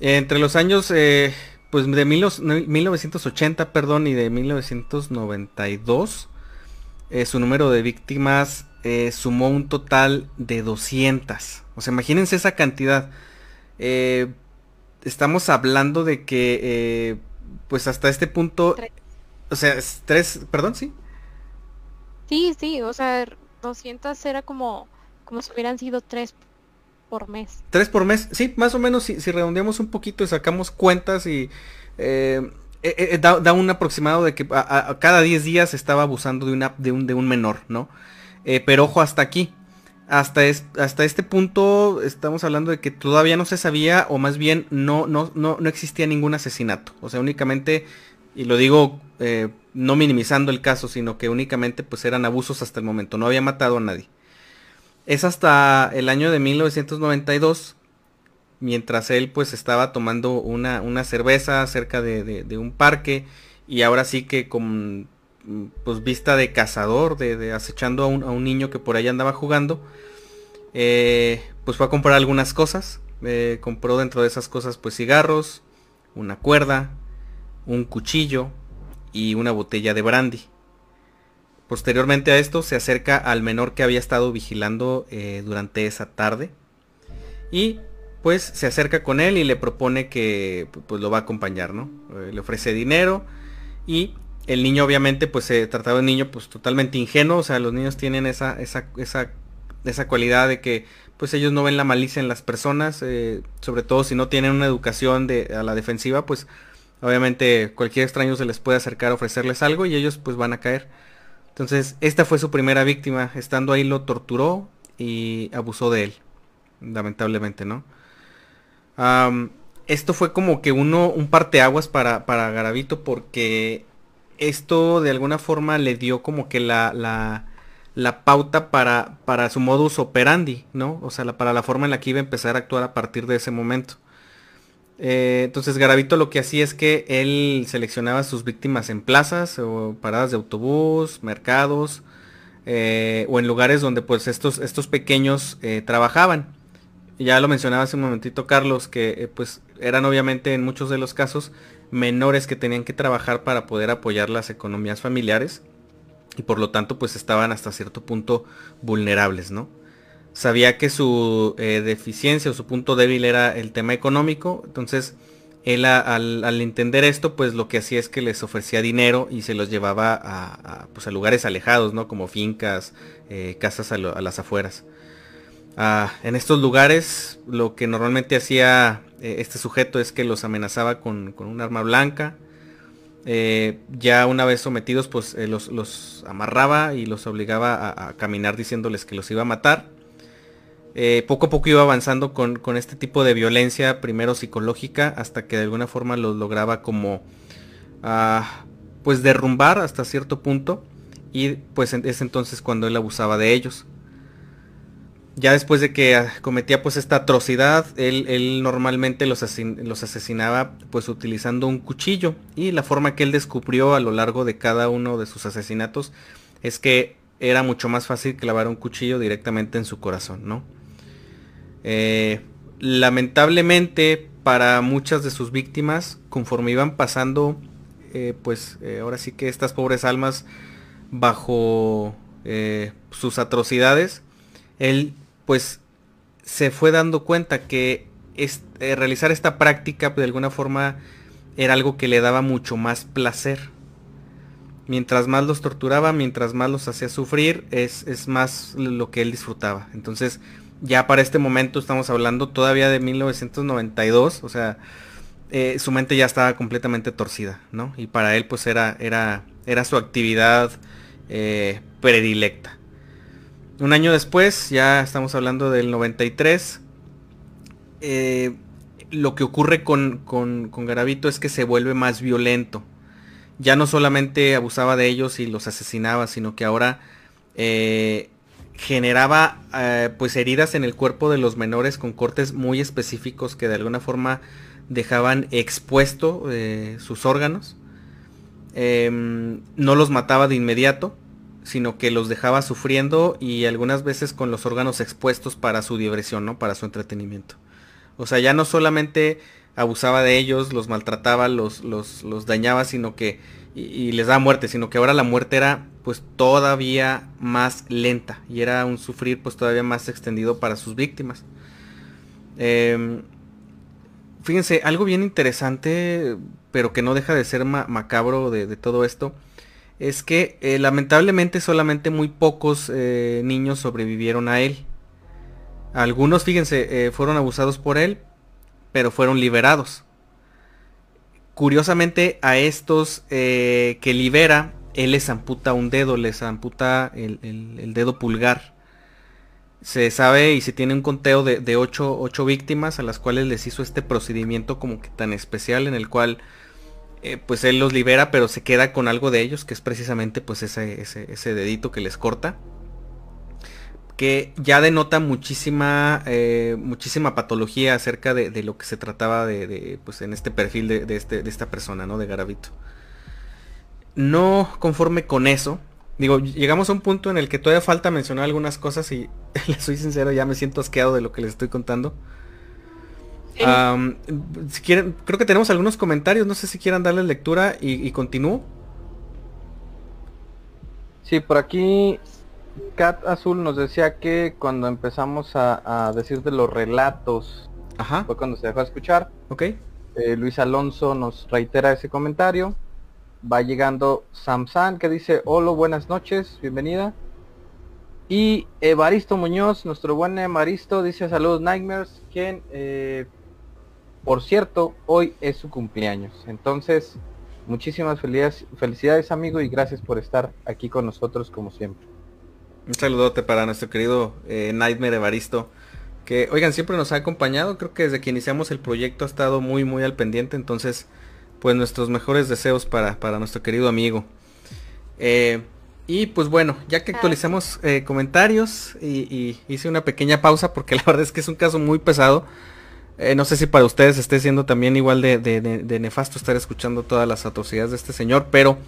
Entre los años eh, pues de 1980 perdón, y de 1992, eh, su número de víctimas eh, sumó un total de 200. O sea, imagínense esa cantidad. estamos hablando de que, pues hasta este punto, o sea, tres, perdón, sí. Sí, sí, o sea, 200 era como, como si hubieran sido tres por mes. Tres por mes, sí, más o menos si, redondeamos un poquito y sacamos cuentas y eh, eh, eh, da, un aproximado de que a, cada 10 días estaba abusando de, una, de, un, menor, ¿no? pero ojo hasta aquí. Hasta, hasta este punto estamos hablando de que todavía no se sabía o más bien no, no, no, no existía ningún asesinato. O sea, únicamente, y lo digo no minimizando el caso, sino que únicamente pues eran abusos hasta el momento. No había matado a nadie. Es hasta el año de 1992, mientras él pues estaba tomando una, una cerveza cerca de, un parque y ahora sí que con pues vista de cazador, de, acechando a un, niño que por ahí andaba jugando, eh, pues fue a comprar algunas cosas. Eh, compró dentro de esas cosas pues cigarros, una cuerda, un cuchillo y una botella de brandy. Posteriormente a esto se acerca al menor que había estado vigilando eh, durante esa tarde y pues se acerca con él y le propone que pues lo va a acompañar, ¿no? Eh, le ofrece dinero y el niño obviamente pues se trataba de un niño pues totalmente ingenuo, o sea, los niños tienen esa, esa, esa, esa cualidad de que pues ellos no ven la malicia en las personas, eh, sobre todo si no tienen una educación de, a la defensiva, pues obviamente cualquier extraño se les puede acercar a ofrecerles algo y ellos pues van a caer. Entonces, esta fue su primera víctima. Estando ahí lo torturó y abusó de él. Lamentablemente, ¿no? esto fue como que uno, un parteaguas para, para Garavito porque esto de alguna forma le dio como que la, la, la pauta para, para su modus operandi, ¿no? O sea, para la forma en la que iba a empezar a actuar a partir de ese momento. Eh, entonces Garavito lo que hacía es que él seleccionaba sus víctimas en plazas o paradas de autobús, mercados eh, o en lugares donde pues estos, estos pequeños eh, trabajaban. ya lo mencionaba hace un momentito Carlos, que pues eran obviamente en muchos de los casos menores que tenían que trabajar para poder apoyar las economías familiares y por lo tanto pues estaban hasta cierto punto vulnerables, ¿no? Sabía que su eh, deficiencia o su punto débil era el tema económico, entonces él al, entender esto pues lo que hacía es que les ofrecía dinero y se los llevaba a, pues, lugares alejados, ¿no? Como fincas, eh, casas a, las afueras. Ah, en estos lugares lo que normalmente hacía eh, este sujeto es que los amenazaba con, un arma blanca. Ya una vez sometidos pues los, amarraba y los obligaba a, caminar diciéndoles que los iba a matar. Poco a poco iba avanzando con, con, este tipo de violencia, primero psicológica, hasta que de alguna forma los lograba como ah, pues derrumbar hasta cierto punto. Y pues es entonces cuando él abusaba de ellos ya después de que ah, cometía pues esta atrocidad, él, normalmente los, los, asesinaba pues utilizando un cuchillo. Y la forma que él descubrió a lo largo de cada uno de sus asesinatos es que era mucho más fácil clavar un cuchillo directamente en su corazón, ¿no? Eh, lamentablemente para muchas de sus víctimas, conforme iban pasando, eh, pues eh, ahora sí que estas pobres almas bajo sus atrocidades, él pues se fue dando cuenta que realizar esta práctica de alguna forma era algo que le daba mucho más placer. Mientras más los torturaba, mientras más los hacía sufrir, es, más lo que él disfrutaba. Entonces, ya para este momento estamos hablando todavía de 1992, o sea, eh, su mente ya estaba completamente torcida, ¿no? Y para él pues era, era, era su actividad eh, predilecta. Un año después, ya estamos hablando del 93, eh, lo que ocurre con, con, Garavito es que se vuelve más violento. Ya no solamente abusaba de ellos y los asesinaba, sino que ahora generaba eh, pues heridas en el cuerpo de los menores con cortes muy específicos que de alguna forma dejaban expuesto sus órganos. Em, no los mataba de inmediato, sino que los dejaba sufriendo y algunas veces con los órganos expuestos para su diversión, ¿no? Para su entretenimiento. O sea, ya no solamente abusaba de ellos, los maltrataba, los, los dañaba, sino que, y, les daba muerte, sino que ahora la muerte era pues todavía más lenta y era un sufrir pues todavía más extendido para sus víctimas. Em, fíjense, algo bien interesante, pero que no deja de ser macabro de todo esto, es que eh, lamentablemente solamente muy pocos eh, niños sobrevivieron a él. Algunos, fíjense, eh, fueron abusados por él, pero fueron liberados. Curiosamente a estos que libera, él les amputa un dedo, les amputa el, dedo pulgar. Se sabe y se tiene un conteo de, de ocho, ocho víctimas a las cuales les hizo este procedimiento como que tan especial en el cual eh, pues él los libera, pero se queda con algo de ellos, que es precisamente pues ese, ese, dedito que les corta. Que ya denota muchísima, eh, muchísima patología acerca de, lo que se trataba de, pues en este perfil de, este, de esta persona, ¿no? De Garavito. No conforme con eso, digo, llegamos a un punto en el que todavía falta mencionar algunas cosas y les soy sincero, ya me siento asqueado de lo que les estoy contando si quieren, creo que tenemos algunos comentarios, no sé si quieran darle lectura y, continúo. Sí, por aquí Cat Azul nos decía que cuando empezamos a, decir de los relatos, fue cuando se dejó de escuchar. Ok. Eh, Luis Alonso nos reitera ese comentario. Va llegando Samsan que dice, hola, buenas noches, bienvenida. Y Evaristo Muñoz, nuestro buen Evaristo, dice saludos Nightmares, quien eh, por cierto, hoy es su cumpleaños. Entonces, muchísimas felicidades, felicidades amigo y gracias por estar aquí con nosotros como siempre. Un saludote para nuestro querido eh, Nightmare Evaristo. Que, oigan, siempre nos ha acompañado. Creo que desde que iniciamos el proyecto ha estado muy, muy al pendiente. Entonces, pues nuestros mejores deseos para, para nuestro querido amigo. Eh, y pues bueno, ya que actualizamos eh, comentarios y, hice una pequeña pausa porque la verdad es que es un caso muy pesado. Eh, no sé si para ustedes esté siendo también igual de, nefasto estar escuchando todas las atrocidades de este señor, pero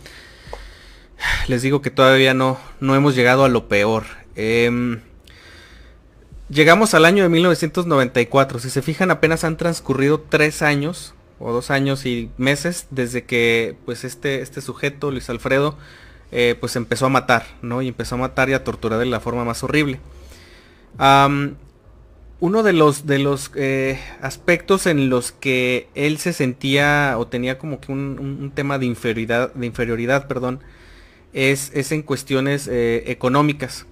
les digo que todavía no, no hemos llegado a lo peor. Em, llegamos al año de 1994. Si se fijan, apenas han transcurrido tres años o dos años y meses desde que pues este, este sujeto, Luis Alfredo, eh, pues empezó a matar, ¿no? Y empezó a matar y a torturar de la forma más horrible. uno de los, de los eh, aspectos en los que él se sentía o tenía como que un, tema de inferioridad, de inferioridad perdón, es, es en cuestiones eh, económicas.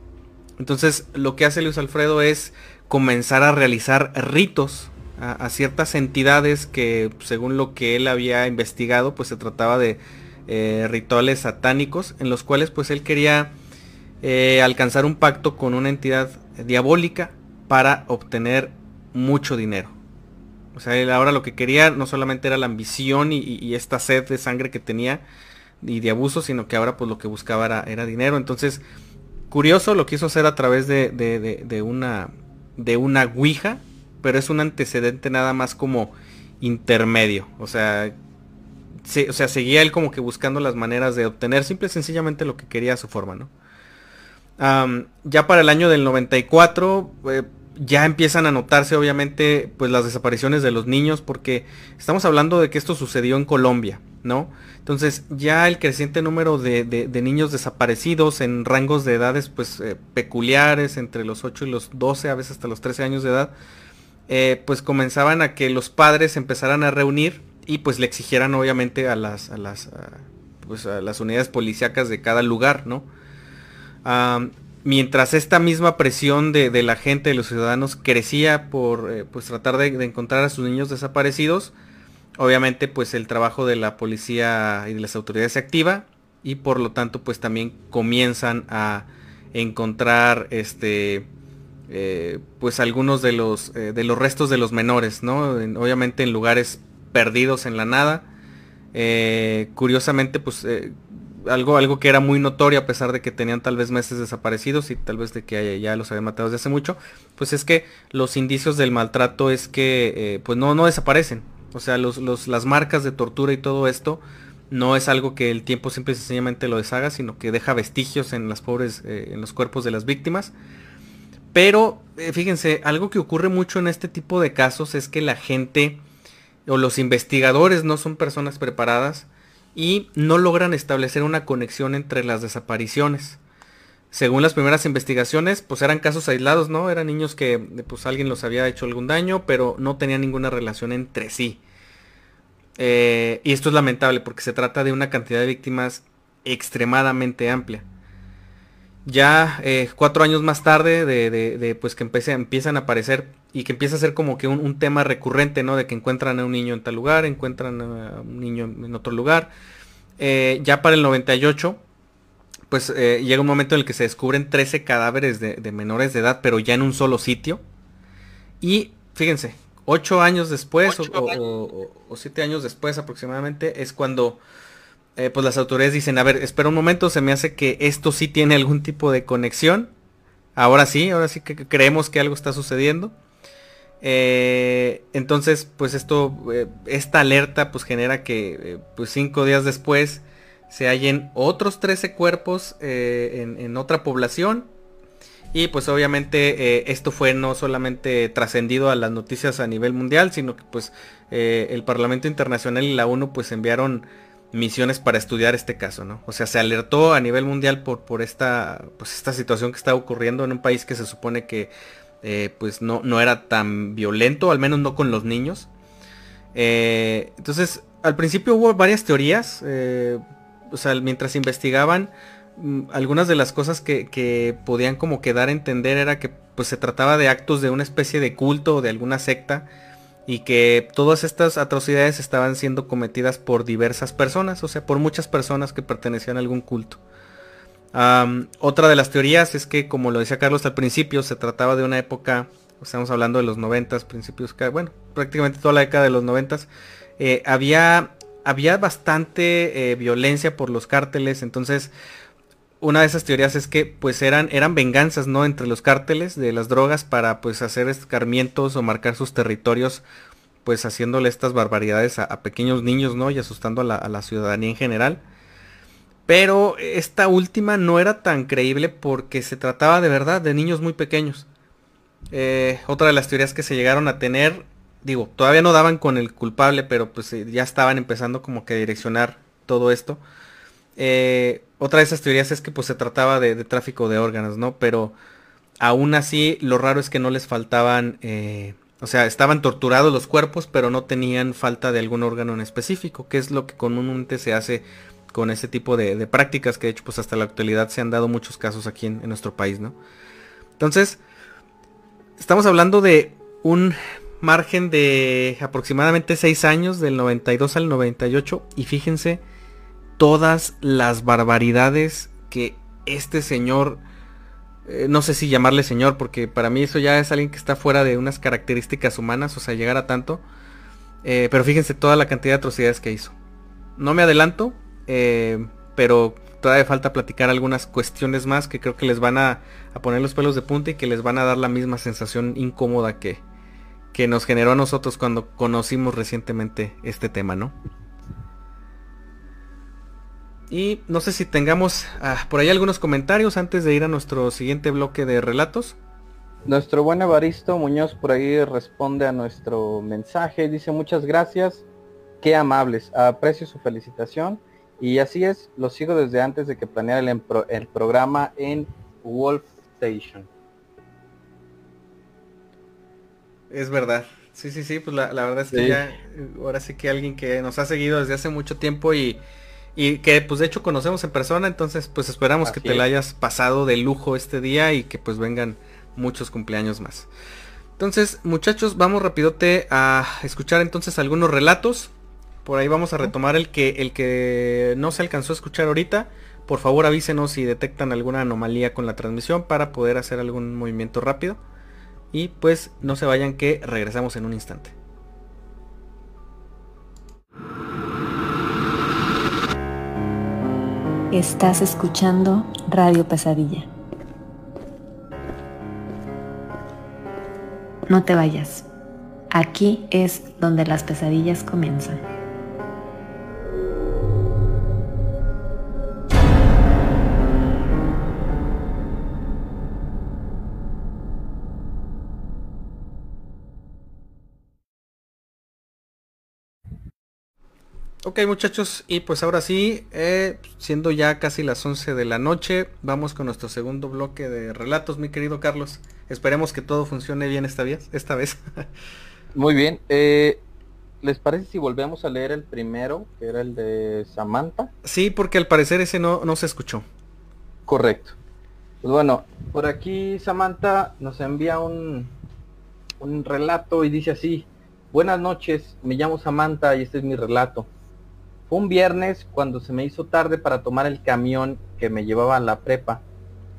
Entonces lo que hace Luis Alfredo es comenzar a realizar ritos a, ciertas entidades que según lo que él había investigado pues se trataba de eh, rituales satánicos en los cuales pues él quería eh, alcanzar un pacto con una entidad diabólica para obtener mucho dinero. O sea, él ahora lo que quería no solamente era la ambición y, esta sed de sangre que tenía y de abuso, sino que ahora pues lo que buscaba era, dinero. Entonces, curioso, lo quiso hacer a través de, de, de una de una Ouija pero es un antecedente nada más como intermedio. O sea, o sea, seguía él como que buscando las maneras de obtener simple y sencillamente lo que quería a su forma, ¿no? ya para el año del 94 eh, ya empiezan a notarse obviamente pues las desapariciones de los niños porque estamos hablando de que esto sucedió en Colombia, ¿no? Entonces ya el creciente número de, niños desaparecidos en rangos de edades pues eh, peculiares entre los 8 y los 12, a veces hasta los 13 años de edad, eh, pues comenzaban a que los padres empezaran a reunir y pues le exigieran obviamente a las, a las, pues a las unidades policíacas de cada lugar, ¿no? mientras esta misma presión de, la gente, de los ciudadanos, crecía por eh, pues tratar de, encontrar a sus niños desaparecidos, obviamente pues el trabajo de la policía y de las autoridades se activa y por lo tanto pues también comienzan a encontrar este eh, pues algunos de los, eh, de los restos de los menores, ¿no? obviamente en lugares perdidos en la nada. Eh, curiosamente, pues algo, algo que era muy notorio a pesar de que tenían tal vez meses desaparecidos y tal vez de que ya los habían matado desde hace mucho, pues es que los indicios del maltrato es que pues no, no desaparecen. O sea, los, las marcas de tortura y todo esto no es algo que el tiempo simple y sencillamente lo deshaga, sino que deja vestigios en las pobres, en los cuerpos de las víctimas. Pero eh, fíjense, algo que ocurre mucho en este tipo de casos es que la gente o los investigadores no son personas preparadas y no logran establecer una conexión entre las desapariciones. Según las primeras investigaciones, pues eran casos aislados, ¿no? Eran niños que pues alguien los había hecho algún daño, pero no tenían ninguna relación entre sí. Eh, y esto es lamentable porque se trata de una cantidad de víctimas extremadamente amplia ya eh, cuatro años más tarde de, pues que empiezan a aparecer y que empieza a ser como que un, tema recurrente, ¿no? De que encuentran a un niño en tal lugar, encuentran a un niño en otro lugar. Eh, ya para el 98, pues eh, llega un momento en el que se descubren 13 cadáveres de, menores de edad, pero ya en un solo sitio. Y fíjense, ocho años después o, o siete años después aproximadamente es cuando eh, pues las autoridades dicen, a ver, espera un momento, se me hace que esto sí tiene algún tipo de conexión. Ahora sí, ahora sí que creemos que algo está sucediendo. Eh, entonces, pues esto, eh, esta alerta pues genera que pues cinco días después se hallen otros 13 cuerpos en, otra población. Y pues obviamente esto fue no solamente trascendido a las noticias a nivel mundial, sino que pues el Parlamento Internacional y la ONU pues enviaron misiones para estudiar este caso, ¿no? O sea, se alertó a nivel mundial por, por esta, pues esta situación que está ocurriendo en un país que se supone que eh, pues no, no era tan violento, al menos no con los niños. Eh, entonces, al principio hubo varias teorías, eh, o sea, mientras investigaban, mm, algunas de las cosas que, que, podían como quedar a entender era que pues se trataba de actos de una especie de culto o de alguna secta y que todas estas atrocidades estaban siendo cometidas por diversas personas, o sea, por muchas personas que pertenecían a algún culto. otra de las teorías es que, como lo decía Carlos al principio, se trataba de una época, estamos hablando de los noventas, principios, bueno, prácticamente toda la década de los noventas, eh, había, había bastante eh, violencia por los cárteles, entonces una de esas teorías es que pues eran, eran venganzas, ¿no? Entre los cárteles de las drogas para pues hacer escarmientos o marcar sus territorios, pues haciéndole estas barbaridades a, pequeños niños, ¿no? Y asustando a la, ciudadanía en general. Pero esta última no era tan creíble porque se trataba de verdad de niños muy pequeños. Eh, otra de las teorías que se llegaron a tener, digo, todavía no daban con el culpable, pero pues eh, ya estaban empezando como que a direccionar todo esto. Eh, otra de esas teorías es que pues se trataba de, tráfico de órganos, ¿no? Pero aún así lo raro es que no les faltaban, o sea, estaban torturados los cuerpos, pero no tenían falta de algún órgano en específico, que es lo que comúnmente se hace con ese tipo de, prácticas que de hecho pues hasta la actualidad se han dado muchos casos aquí en, nuestro país, ¿no? Entonces, estamos hablando de un margen de aproximadamente 6 años, del 92 al 98, y fíjense todas las barbaridades que este señor, eh, no sé si llamarle señor, porque para mí eso ya es alguien que está fuera de unas características humanas, o sea, llegar a tanto, eh, pero fíjense toda la cantidad de atrocidades que hizo. No me adelanto, eh, pero todavía falta platicar algunas cuestiones más que creo que les van a, poner los pelos de punta y que les van a dar la misma sensación incómoda que, que nos generó a nosotros cuando conocimos recientemente este tema, ¿no? Y no sé si tengamos ah, por ahí algunos comentarios antes de ir a nuestro siguiente bloque de relatos. Nuestro buen Evaristo Muñoz por ahí responde a nuestro mensaje. Dice muchas gracias. Qué amables. Aprecio su felicitación y así es, lo sigo desde antes de que planeara el, el programa en Wolf Station. Es verdad. Sí, sí, sí, pues la, verdad es que ya, ahora sí que alguien que nos ha seguido desde hace mucho tiempo y, y que pues de hecho conocemos en persona, entonces pues esperamos que te la hayas pasado de lujo este día y que pues vengan muchos cumpleaños más. Entonces, muchachos, vamos rapidote a escuchar entonces algunos relatos. Por ahí vamos a retomar el que, el que no se alcanzó a escuchar ahorita. Por favor avísenos si detectan alguna anomalía con la transmisión para poder hacer algún movimiento rápido. Y pues no se vayan que regresamos en un instante. Estás escuchando Radio Pesadilla. No te vayas. Aquí es donde las pesadillas comienzan. Ok muchachos, y pues ahora sí, eh, siendo ya casi las 11 de la noche, vamos con nuestro segundo bloque de relatos, mi querido Carlos. Esperemos que todo funcione bien esta vez. Esta vez. Muy bien. Eh, ¿Les parece si volvemos a leer el primero, que era el de Samantha? Sí, porque al parecer ese no, no se escuchó. Correcto. Pues bueno, por aquí Samantha nos envía un, un relato y dice así. Buenas noches, me llamo Samantha y este es mi relato. Fue un viernes cuando se me hizo tarde para tomar el camión que me llevaba a la prepa.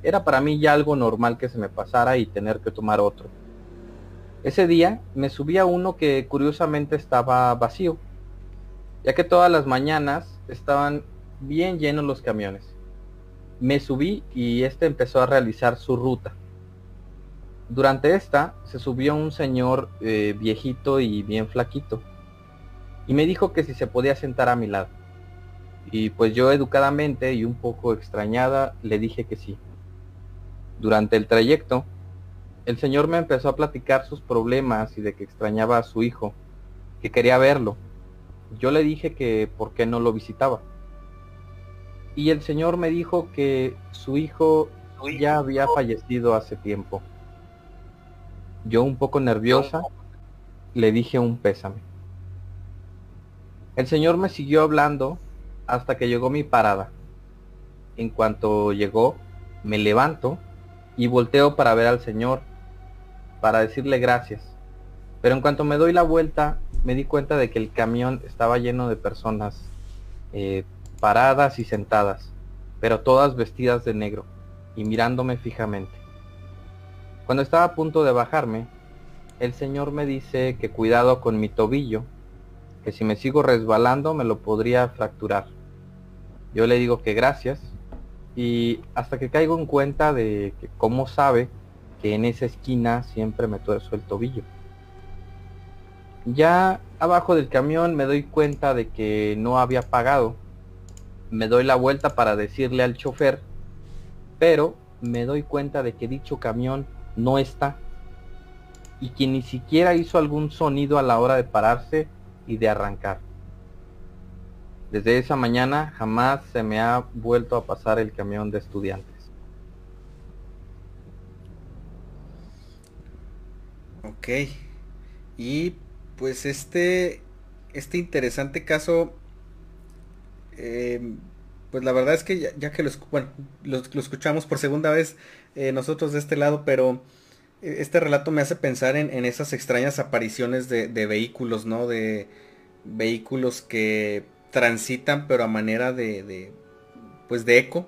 Era para mí ya algo normal que se me pasara y tener que tomar otro. Ese día me subí a uno que curiosamente estaba vacío, ya que todas las mañanas estaban bien llenos los camiones. Me subí y este empezó a realizar su ruta. Durante esta se subió un señor eh, viejito y bien flaquito y me dijo que si se podía sentar a mi lado. Y pues yo educadamente y un poco extrañada le dije que sí. Durante el trayecto, el señor me empezó a platicar sus problemas y de que extrañaba a su hijo, que quería verlo. Yo le dije que por qué no lo visitaba. Y el señor me dijo que su hijo ya había fallecido hace tiempo. Yo un poco nerviosa le dije un pésame. El señor me siguió hablando hasta que llegó mi parada. En cuanto llegó, me levanto y volteo para ver al señor, para decirle gracias. Pero en cuanto me doy la vuelta, me di cuenta de que el camión estaba lleno de personas eh, paradas y sentadas, pero todas vestidas de negro y mirándome fijamente. Cuando estaba a punto de bajarme, el señor me dice que cuidado con mi tobillo, que si me sigo resbalando me lo podría fracturar. Yo le digo que gracias y hasta que caigo en cuenta de que cómo sabe que en esa esquina siempre me tuerzo el tobillo. Ya abajo del camión me doy cuenta de que no había pagado. Me doy la vuelta para decirle al chofer, pero me doy cuenta de que dicho camión no está. y que ni siquiera hizo algún sonido a la hora de pararse y de arrancar. Desde esa mañana jamás se me ha vuelto a pasar el camión de estudiantes. Ok. Y pues este, este interesante caso, em, pues la verdad es que ya, que lo, bueno, lo, escuchamos por segunda vez eh, nosotros de este lado, pero este relato me hace pensar en, esas extrañas apariciones de, vehículos, ¿no? De vehículos que transitan pero a manera de, pues de eco.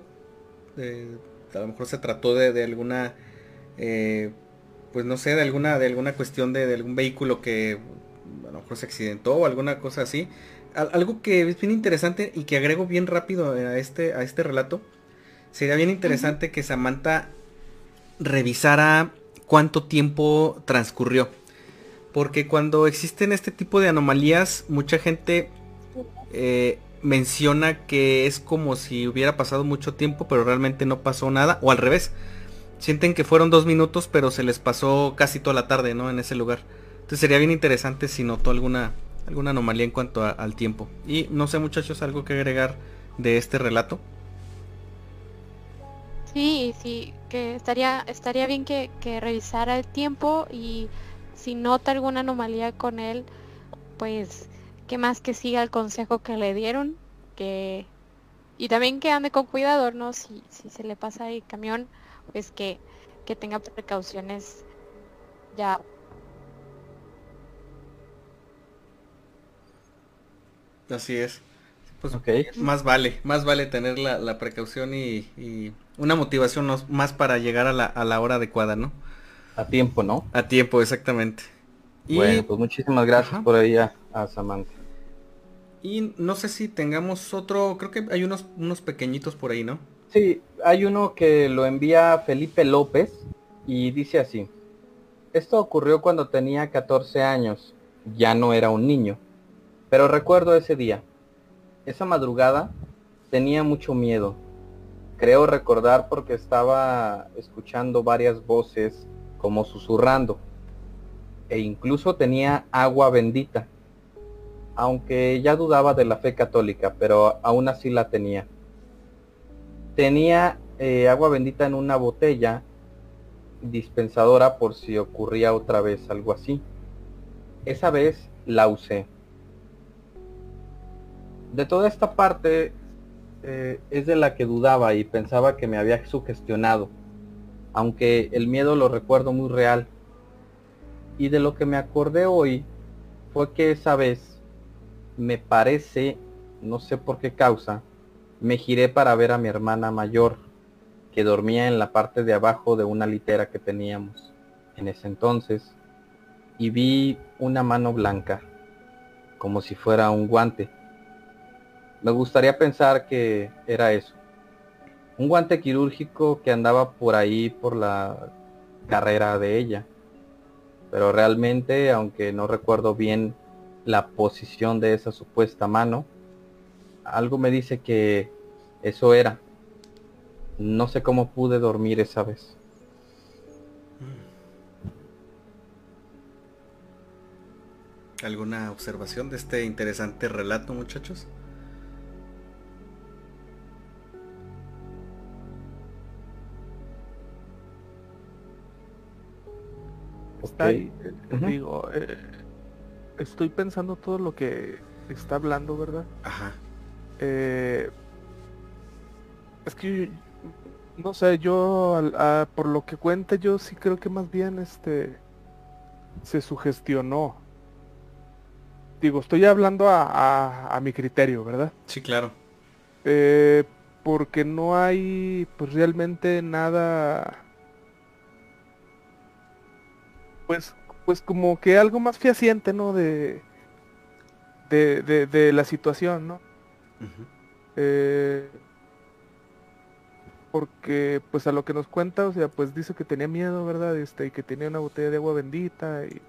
a lo mejor se trató de, alguna, eh, pues no sé, de alguna, de alguna cuestión de, algún vehículo que a lo mejor se accidentó o alguna cosa así. algo que es bien interesante y que agrego bien rápido a este, a este relato. Sería bien interesante que Samantha revisara cuánto tiempo transcurrió. Porque cuando existen este tipo de anomalías, mucha gente eh, menciona que es como si hubiera pasado mucho tiempo, pero realmente no pasó nada. O al revés. Sienten que fueron dos minutos, pero se les pasó casi toda la tarde, ¿no? En ese lugar. Entonces sería bien interesante si notó alguna, alguna anomalía en cuanto al tiempo. Y no sé muchachos, algo que agregar de este relato. Sí, sí, que estaría, estaría bien que, revisara el tiempo y si nota alguna anomalía con él, pues que más que siga el consejo que le dieron, que y también que ande con cuidado, ¿no? Si, si se le pasa el camión, pues que, que tenga precauciones ya. Así es. Pues más vale, más vale tener la, precaución y, una motivación más para llegar a la, a la hora adecuada, ¿no? A tiempo, ¿no? A tiempo, exactamente. Y... Bueno, pues muchísimas gracias por ahí a, Samantha. Y no sé si tengamos otro, creo que hay unos, unos pequeñitos por ahí, ¿no? Sí, hay uno que lo envía Felipe López y dice así. Esto ocurrió cuando tenía 14 años, ya no era un niño, pero recuerdo ese día. Esa madrugada tenía mucho miedo. Creo recordar porque estaba escuchando varias voces como susurrando. E incluso tenía agua bendita. Aunque ya dudaba de la fe católica, pero aún así la tenía. Tenía eh, agua bendita en una botella dispensadora por si ocurría otra vez algo así. Esa vez la usé de toda esta parte eh, es de la que dudaba y pensaba que me había sugestionado, aunque el miedo lo recuerdo muy real. Y de lo que me acordé hoy fue que esa vez me parece, no sé por qué causa, me giré para ver a mi hermana mayor, que dormía en la parte de abajo de una litera que teníamos en ese entonces, y vi una mano blanca, como si fuera un guante me gustaría pensar que era eso. Un guante quirúrgico que andaba por ahí por la carrera de ella. Pero realmente, aunque no recuerdo bien la posición de esa supuesta mano, algo me dice que eso era. No sé cómo pude dormir esa vez. ¿Alguna observación de este interesante relato, muchachos? Eh, digo, eh, estoy pensando todo lo que está hablando, ¿verdad? Ajá. Eh, es que no sé, yo por lo que cuenta yo sí creo que más bien este se sugestionó. Digo, estoy hablando a, mi criterio, ¿verdad? Sí, claro. porque no hay pues realmente nada pues, pues como que algo más fehaciente, ¿no? De, de, de, la situación, ¿no? Eh, porque pues a lo que nos cuenta, o sea, pues dice que tenía miedo, ¿verdad? Este, y que tenía una botella de agua bendita, y...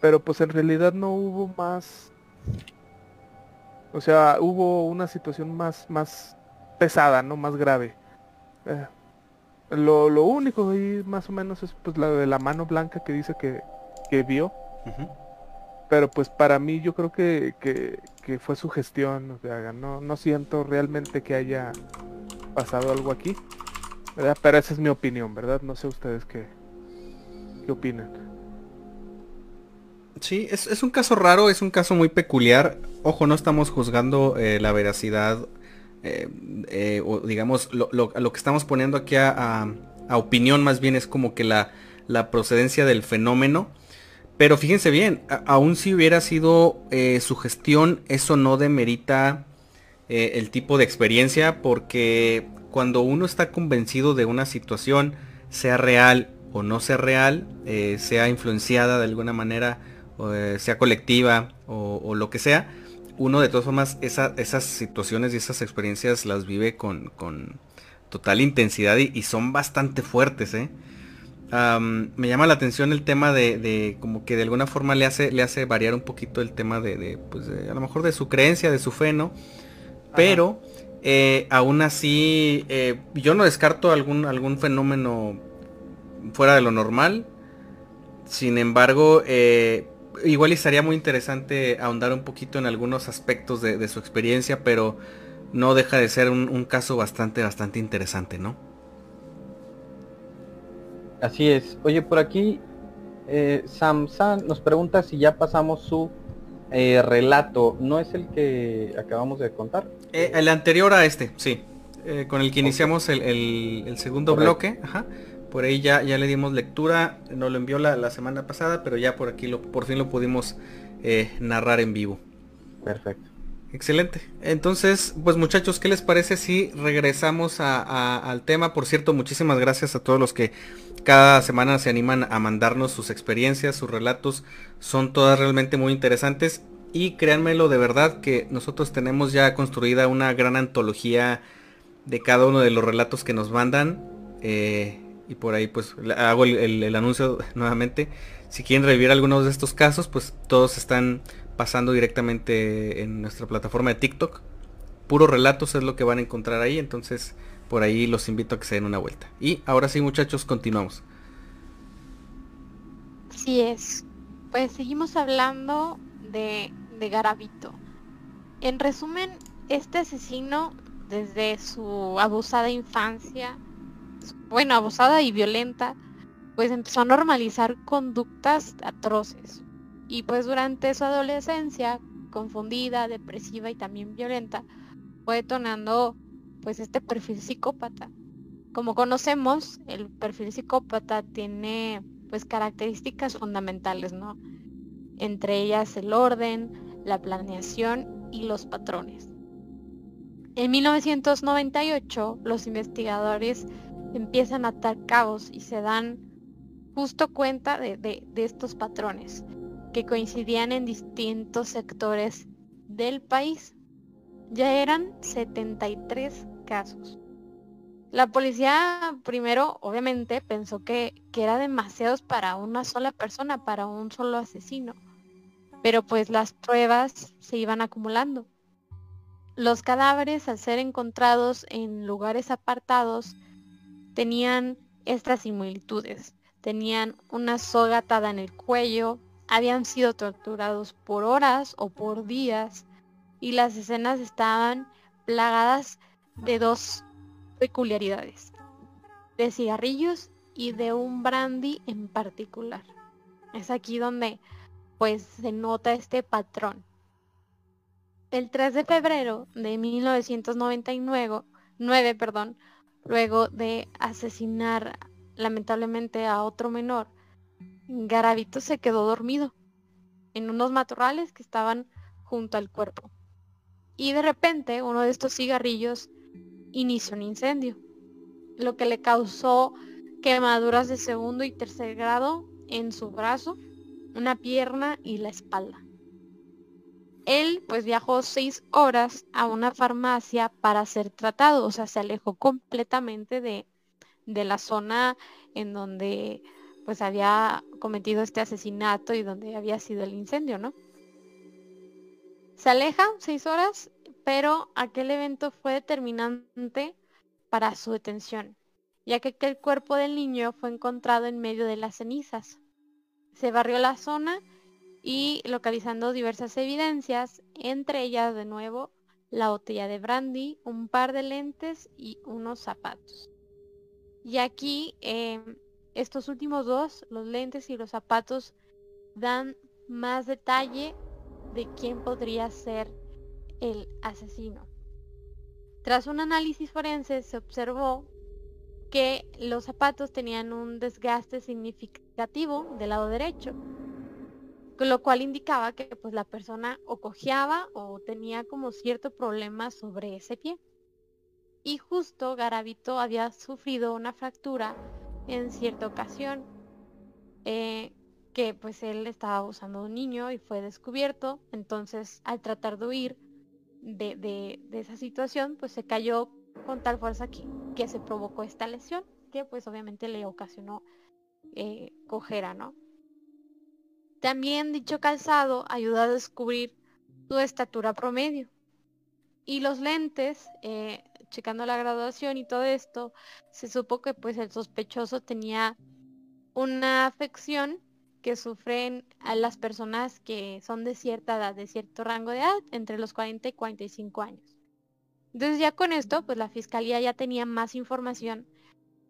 pero pues en realidad no hubo más, o sea, hubo una situación más, más pesada, ¿no? Más grave. Eh, lo, lo único ahí más o menos es pues la de la mano blanca que dice que, que vio. Pero pues para mí yo creo que, que, fue su gestión. O sea, no, no siento realmente que haya pasado algo aquí. ¿verdad? Pero esa es mi opinión, ¿verdad? No sé ustedes qué, qué opinan. Sí, es, un caso raro, es un caso muy peculiar. Ojo, no estamos juzgando eh, la veracidad, eh, eh, o digamos, lo, lo, que estamos poniendo aquí a, a, opinión más bien es como que la, la procedencia del fenómeno. Pero fíjense bien, aún si hubiera sido su gestión, eso no demerita el tipo de experiencia, porque cuando uno está convencido de una situación, sea real o no sea real, sea influenciada de alguna manera eh, sea colectiva o, lo que sea, uno de todas formas esas situaciones y esas experiencias las vive con, total intensidad y, son bastante fuertes. ¿eh? me llama la atención el tema de, como que de alguna forma le hace, le hace variar un poquito el tema de, pues a lo mejor de su creencia, de su fe, ¿no? Pero eh, aún así yo no descarto algún, algún fenómeno fuera de lo normal. Sin embargo, eh, igual estaría muy interesante ahondar un poquito en algunos aspectos de, su experiencia, pero no deja de ser un, caso bastante, bastante interesante, ¿no? Así es. Oye, por aquí eh, Samsan nos pregunta si ya pasamos su eh, relato. ¿No es el que acabamos de contar? Eh, el anterior a este, sí. Eh, con el que iniciamos el, segundo bloque. Ajá. Por ahí ya, ya le dimos lectura, nos lo envió la, semana pasada, pero ya por aquí lo, por fin lo pudimos eh, narrar en vivo. Perfecto. Excelente. Entonces, pues muchachos, ¿qué les parece si regresamos al tema? Por cierto, muchísimas gracias a todos los que cada semana se animan a mandarnos sus experiencias, sus relatos. Son todas realmente muy interesantes. Y créanmelo de verdad que nosotros tenemos ya construida una gran antología de cada uno de los relatos que nos mandan. Eh, y por ahí pues hago el, anuncio nuevamente. Si quieren revivir algunos de estos casos, pues todos están pasando directamente en nuestra plataforma de TikTok. Puros relatos es lo que van a encontrar ahí, entonces por ahí los invito a que se den una vuelta. Y ahora sí muchachos, continuamos. Así es. Pues seguimos hablando de, de Garavito. En resumen, este asesino desde su abusada infancia bueno, abusada y violenta, pues empezó a normalizar conductas atroces. Y pues durante su adolescencia, confundida, depresiva y también violenta, fue detonando pues este perfil psicópata. Como conocemos, el perfil psicópata tiene pues características fundamentales, ¿no? Entre ellas el orden, la planeación y los patrones. En 1998, los investigadores empiezan a atar cabos y se dan justo cuenta de, estos patrones que coincidían en distintos sectores del país. Ya eran 73 casos. La policía primero, obviamente, pensó que, que, era demasiados para una sola persona, para un solo asesino. Pero pues las pruebas se iban acumulando. Los cadáveres, al ser encontrados en lugares apartados, tenían estas similitudes. Tenían una soga atada en el cuello, habían sido torturados por horas o por días y las escenas estaban plagadas de dos peculiaridades, de cigarrillos y de un brandy en particular. Es aquí donde pues se nota este patrón. El 3 de febrero de 1999, 9, perdón, luego de asesinar lamentablemente a otro menor, Garavito se quedó dormido en unos matorrales que estaban junto al cuerpo. Y de repente uno de estos cigarrillos inició un incendio, lo que le causó quemaduras de segundo y tercer grado en su brazo, una pierna y la espalda. Él pues viajó seis horas a una farmacia para ser tratado, o sea, se alejó completamente de, de la zona en donde pues había cometido este asesinato y donde había sido el incendio, ¿no? Se aleja seis horas, pero aquel evento fue determinante para su detención, ya que el cuerpo del niño fue encontrado en medio de las cenizas. se barrió la zona y localizando diversas evidencias, entre ellas de nuevo la botella de brandy, un par de lentes y unos zapatos. Y aquí em, estos últimos dos, los lentes y los zapatos, dan más detalle de quién podría ser el asesino. Tras un análisis forense se observó que los zapatos tenían un desgaste significativo del lado derecho, lo cual indicaba que pues la persona o cojeaba o tenía como cierto problema sobre ese pie. Y justo Garavito había sufrido una fractura en cierta ocasión, eh, que pues él estaba abusando de un niño y fue descubierto, entonces al tratar de huir de, esa situación, pues se cayó con tal fuerza que, que, se provocó esta lesión, que pues obviamente le ocasionó eh, cojera, ¿no? También dicho calzado ayuda a descubrir su estatura promedio. Y los lentes, eh, checando la graduación y todo esto, se supo que pues el sospechoso tenía una afección que sufren a las personas que son de cierta edad, de cierto rango de edad, entre los 40 y 45 años. Entonces ya con esto, pues la fiscalía ya tenía más información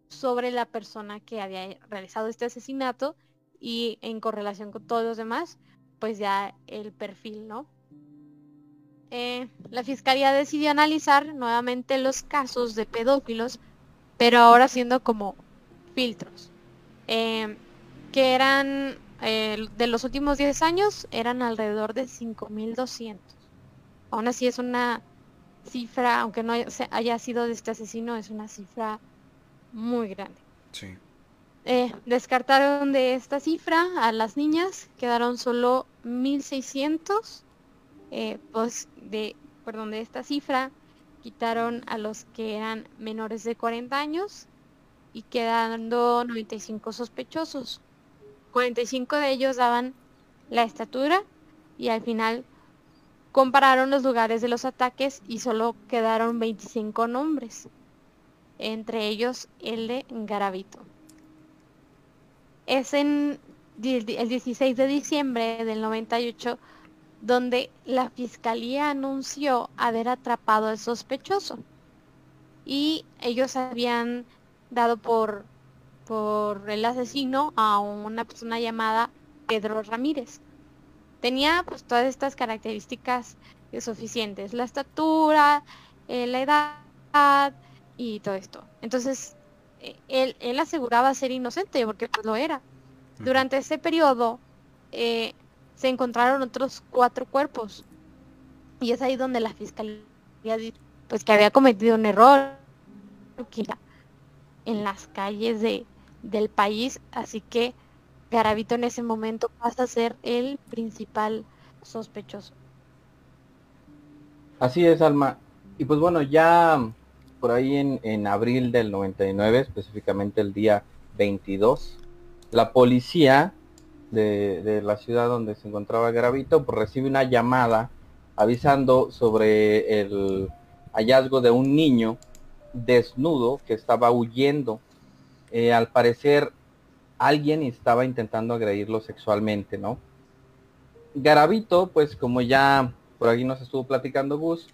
sobre la persona que había realizado este asesinato y en correlación con todos los demás, pues ya el perfil, ¿no? Eh, la fiscalía decidió analizar nuevamente los casos de pedófilos, pero ahora siendo como filtros, eh, que eran eh, de los últimos 10 años, eran alrededor de 5.200. Aún así es una cifra, aunque no haya sido de este asesino, es una cifra muy grande. Sí. Eh, descartaron de esta cifra a las niñas, quedaron solo 1600. Eh, pues de, perdón, de esta cifra quitaron a los que eran menores de 40 años y quedando 95 sospechosos. 45 de ellos daban la estatura y al final compararon los lugares de los ataques y solo quedaron 25 nombres, entre ellos el de Garavito es en el 16 de diciembre del 98 donde la fiscalía anunció haber atrapado al sospechoso y ellos habían dado por por el asesino a una persona llamada Pedro Ramírez. Tenía pues todas estas características suficientes, la estatura, eh, la edad y todo esto. Entonces él, él aseguraba ser inocente porque pues lo era. Durante ese periodo eh, se encontraron otros cuatro cuerpos y es ahí donde la fiscalía pues que había cometido un error en las calles de, del país, así que Garavito en ese momento pasa a ser el principal sospechoso. Así es, Alma. Y pues bueno, ya por ahí en, abril del 99, específicamente el día 22, la policía de, la ciudad donde se encontraba Gravito pues, recibe una llamada avisando sobre el hallazgo de un niño desnudo que estaba huyendo. Eh, al parecer alguien estaba intentando agredirlo sexualmente, ¿no? Garavito, pues como ya por aquí nos estuvo platicando Gus,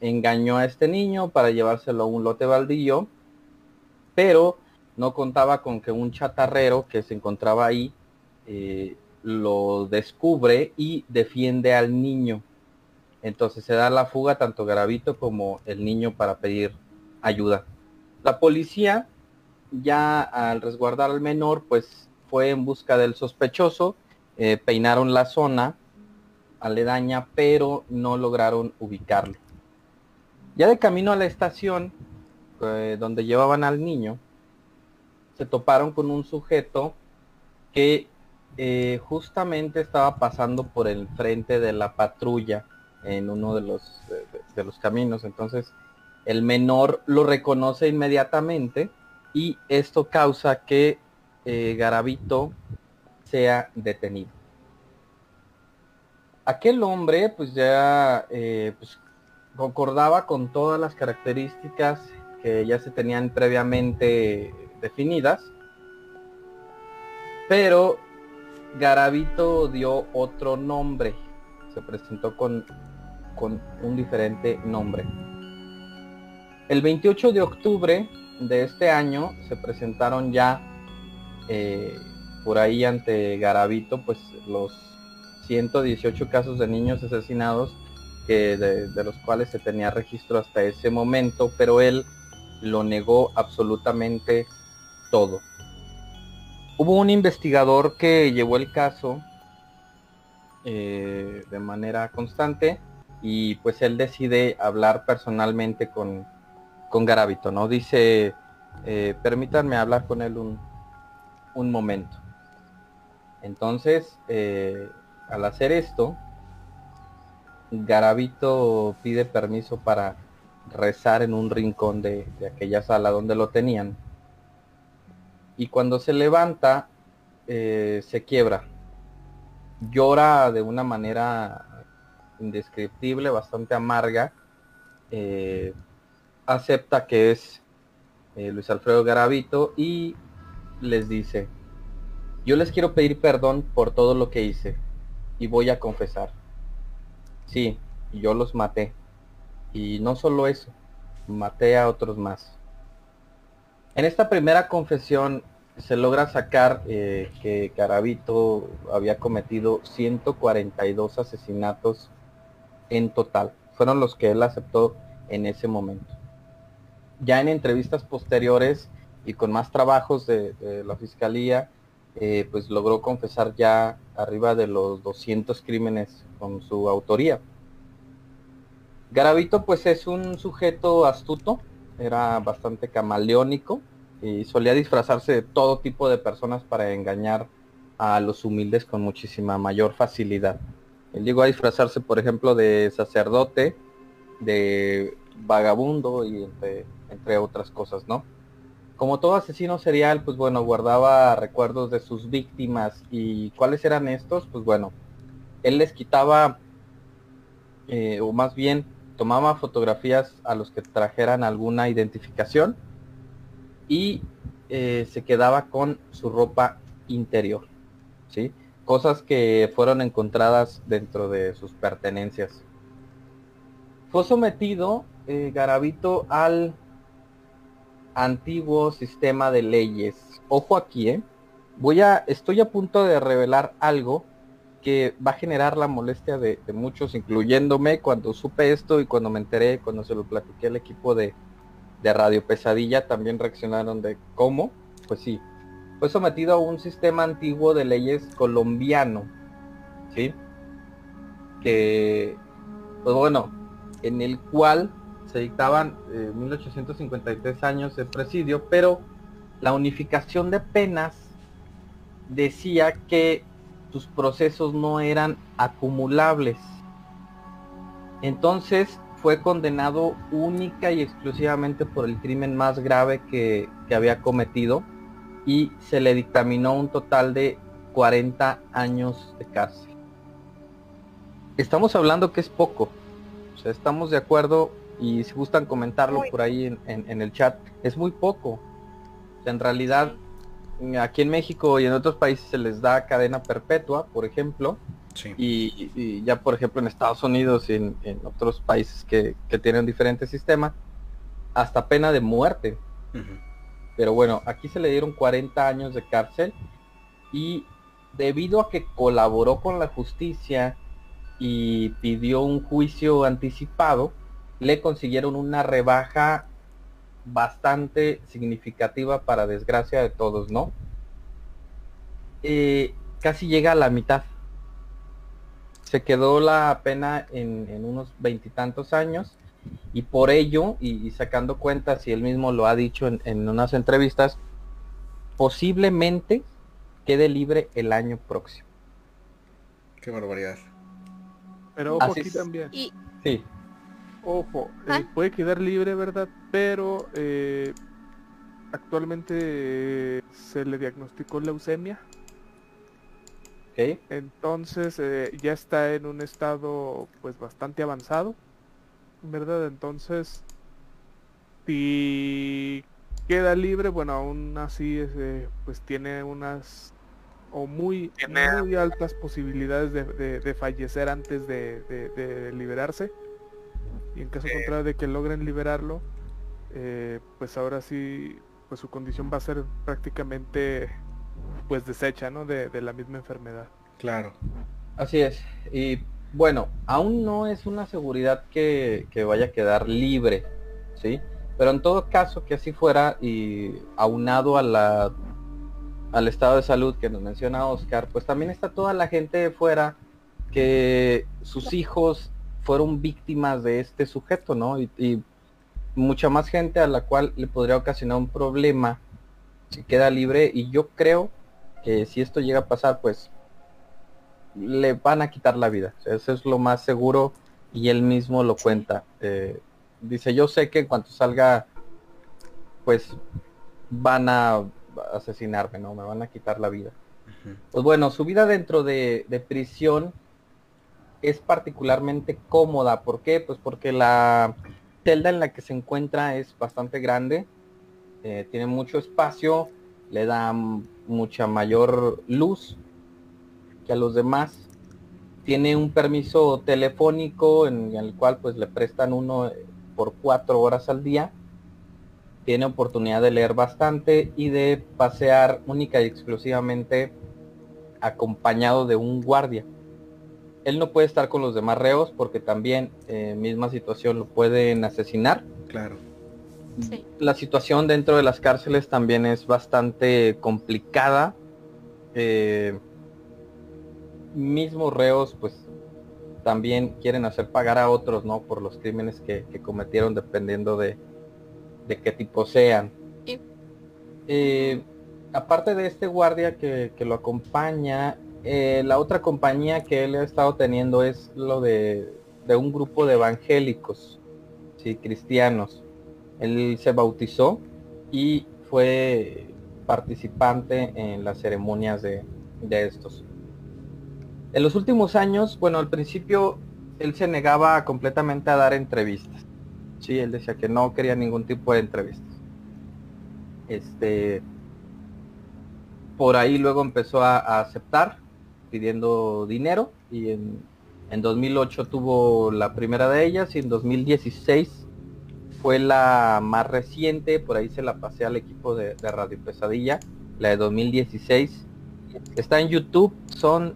engañó a este niño para llevárselo a un lote baldío, pero no contaba con que un chatarrero que se encontraba ahí eh, lo descubre y defiende al niño. Entonces se da la fuga tanto Garavito como el niño para pedir ayuda. La policía, ya al resguardar al menor, pues fue en busca del sospechoso, eh, peinaron la zona aledaña, pero no lograron ubicarlo. Ya de camino a la estación, eh, donde llevaban al niño, se toparon con un sujeto que eh, justamente estaba pasando por el frente de la patrulla en uno de los, de, los caminos. Entonces, el menor lo reconoce inmediatamente y esto causa que eh, Garavito sea detenido. Aquel hombre, pues ya, pues, concordaba con todas las características que ya se tenían previamente definidas, pero Garavito dio otro nombre. Se presentó con, con un diferente nombre. El 28 de octubre de este año se presentaron ya eh, por ahí ante Garavito pues los 118 casos de niños asesinados que de, los cuales se tenía registro hasta ese momento, pero él lo negó absolutamente todo. Hubo un investigador que llevó el caso eh, de manera constante y pues él decide hablar personalmente con, con Garavito, ¿no? Dice, eh, permítanme hablar con él un, un momento. Entonces, eh, al hacer esto, Garavito pide permiso para rezar en un rincón de, aquella sala donde lo tenían. Y cuando se levanta, eh, se quiebra. Llora de una manera indescriptible, bastante amarga. Eh, acepta que es eh, Luis Alfredo Garavito y les dice, yo les quiero pedir perdón por todo lo que hice y voy a confesar. Sí, yo los maté. Y no solo eso, maté a otros más. En esta primera confesión se logra sacar eh, que Garavito había cometido 142 asesinatos en total. Fueron los que él aceptó en ese momento. Ya en entrevistas posteriores y con más trabajos de, de la fiscalía, eh, pues logró confesar ya arriba de los 200 crímenes con su autoría. Garavito pues es un sujeto astuto, era bastante camaleónico y solía disfrazarse de todo tipo de personas para engañar a los humildes con muchísima mayor facilidad. Él llegó a disfrazarse, por ejemplo, de sacerdote, de vagabundo y entre, entre otras cosas, ¿no? Como todo asesino serial, pues bueno, guardaba recuerdos de sus víctimas y cuáles eran estos, pues bueno, él les quitaba, eh, o más bien tomaba fotografías a los que trajeran alguna identificación y eh, se quedaba con su ropa interior, ¿sí? Cosas que fueron encontradas dentro de sus pertenencias. Fue sometido eh, Garavito al antiguo sistema de leyes. Ojo aquí, ¿eh? Voy a, estoy a punto de revelar algo que va a generar la molestia de, de, muchos, incluyéndome cuando supe esto y cuando me enteré, cuando se lo platiqué al equipo de, de Radio Pesadilla, también reaccionaron de cómo, pues sí, fue sometido a un sistema antiguo de leyes colombiano, ¿sí? Que, pues bueno, en el cual se dictaban eh, 1853 años de presidio, pero la unificación de penas decía que sus procesos no eran acumulables. Entonces fue condenado única y exclusivamente por el crimen más grave que, había cometido y se le dictaminó un total de 40 años de cárcel. Estamos hablando que es poco. O sea, estamos de acuerdo y si gustan comentarlo por ahí en, en, en el chat, es muy poco. O sea, en realidad aquí en México y en otros países se les da cadena perpetua, por ejemplo. Sí. Y, y, ya, por ejemplo, en Estados Unidos y en, en otros países que, que, tienen diferentes sistemas, hasta pena de muerte. Uh -huh. Pero bueno, aquí se le dieron 40 años de cárcel y debido a que colaboró con la justicia y pidió un juicio anticipado, le consiguieron una rebaja bastante significativa para desgracia de todos, ¿no? Eh, casi llega a la mitad. Se quedó la pena en, en unos veintitantos años y por ello, y, y, sacando cuentas, y él mismo lo ha dicho en, en, unas entrevistas, posiblemente quede libre el año próximo. Qué barbaridad. Pero ojo Así aquí también. Y... Sí. Ojo, ¿Ah? eh, puede quedar libre, ¿verdad? Pero eh, actualmente eh, se le diagnosticó leucemia. Okay. Entonces eh, ya está en un estado pues bastante avanzado, ¿verdad? Entonces, si queda libre, bueno, aún así pues tiene unas o muy, muy altas posibilidades de, fallecer antes de, liberarse. Y en caso contrario de que logren liberarlo, eh, pues ahora sí, pues su condición va a ser prácticamente pues deshecha, ¿no? De, la misma enfermedad. Claro. Así es. Y bueno, aún no es una seguridad que, que vaya a quedar libre, ¿sí? Pero en todo caso que así fuera y aunado a la al estado de salud que nos menciona Oscar, pues también está toda la gente de fuera que sus hijos fueron víctimas de este sujeto, ¿no? Y, mucha más gente a la cual le podría ocasionar un problema si queda libre y yo creo que si esto llega a pasar, pues le van a quitar la vida. eso es lo más seguro y él mismo lo cuenta. Eh, dice, yo sé que en cuanto salga, pues van a asesinarme, ¿no? Me van a quitar la vida. Pues bueno, su vida dentro de, prisión es particularmente cómoda. ¿Por qué? Pues porque la celda en la que se encuentra es bastante grande, eh, tiene mucho espacio, le da mucha mayor luz que a los demás. Tiene un permiso telefónico en el cual pues le prestan uno por cuatro horas al día tiene oportunidad de leer bastante y de pasear única y exclusivamente acompañado de un guardia. Él no puede estar con los demás reos porque también eh, misma situación lo pueden asesinar. Claro. La situación dentro de las cárceles también es bastante complicada. Eh, mismos reos pues también quieren hacer pagar a otros, ¿no? Por los crímenes que cometieron dependiendo de, de qué tipo sean. Eh, aparte de este guardia que, lo acompaña, eh, la otra compañía que él ha estado teniendo es lo de, un grupo de evangélicos, sí, cristianos. Él se bautizó y fue participante en las ceremonias de, de estos. En los últimos años, bueno, al principio él se negaba completamente a dar entrevistas. Sí, él decía que no quería ningún tipo de entrevistas. Este, por ahí luego empezó a, aceptar pidiendo dinero y en, 2008 tuvo la primera de ellas y en 2016 fue la más reciente, por ahí se la pasé al equipo de, Radio Pesadilla, la de 2016. Está en YouTube, son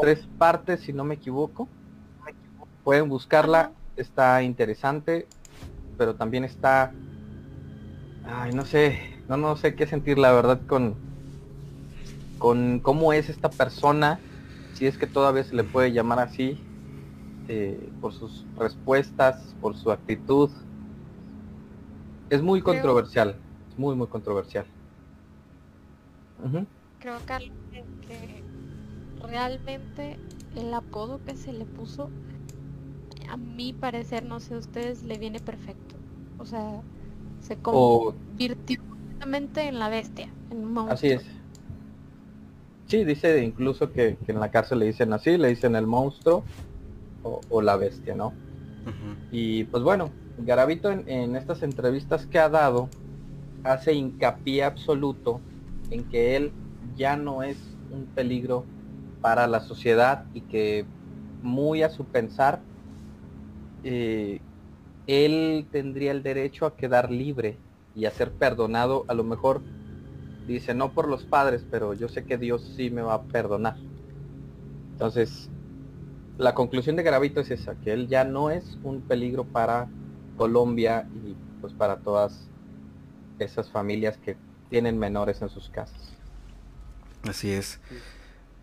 tres partes si no me equivoco. Pueden buscarla está interesante, pero también está, ay, no sé, no, no sé qué sentir la verdad con, con cómo es esta persona, si es que todavía se le puede llamar así, eh, por sus respuestas, por su actitud. Es muy controversial, es muy, muy controversial. Creo, Carlos, que realmente el apodo que se le puso a mi parecer, no sé, a ustedes le viene perfecto. O sea, se convirtió completamente en la bestia, en un monstruo. Así es. Sí, dice incluso que, en la cárcel le dicen así, le dicen el monstruo o, la bestia, ¿no? Y pues bueno, Garavito en, estas entrevistas que ha dado hace hincapié absoluto en que él ya no es un peligro para la sociedad y que muy a su pensar eh, él tendría el derecho a quedar libre y a ser perdonado. A lo mejor dice, no por los padres, pero yo sé que Dios sí me va a perdonar. Entonces, la conclusión de Gravito es esa, que él ya no es un peligro para Colombia y pues para todas esas familias que tienen menores en sus casas. Así es.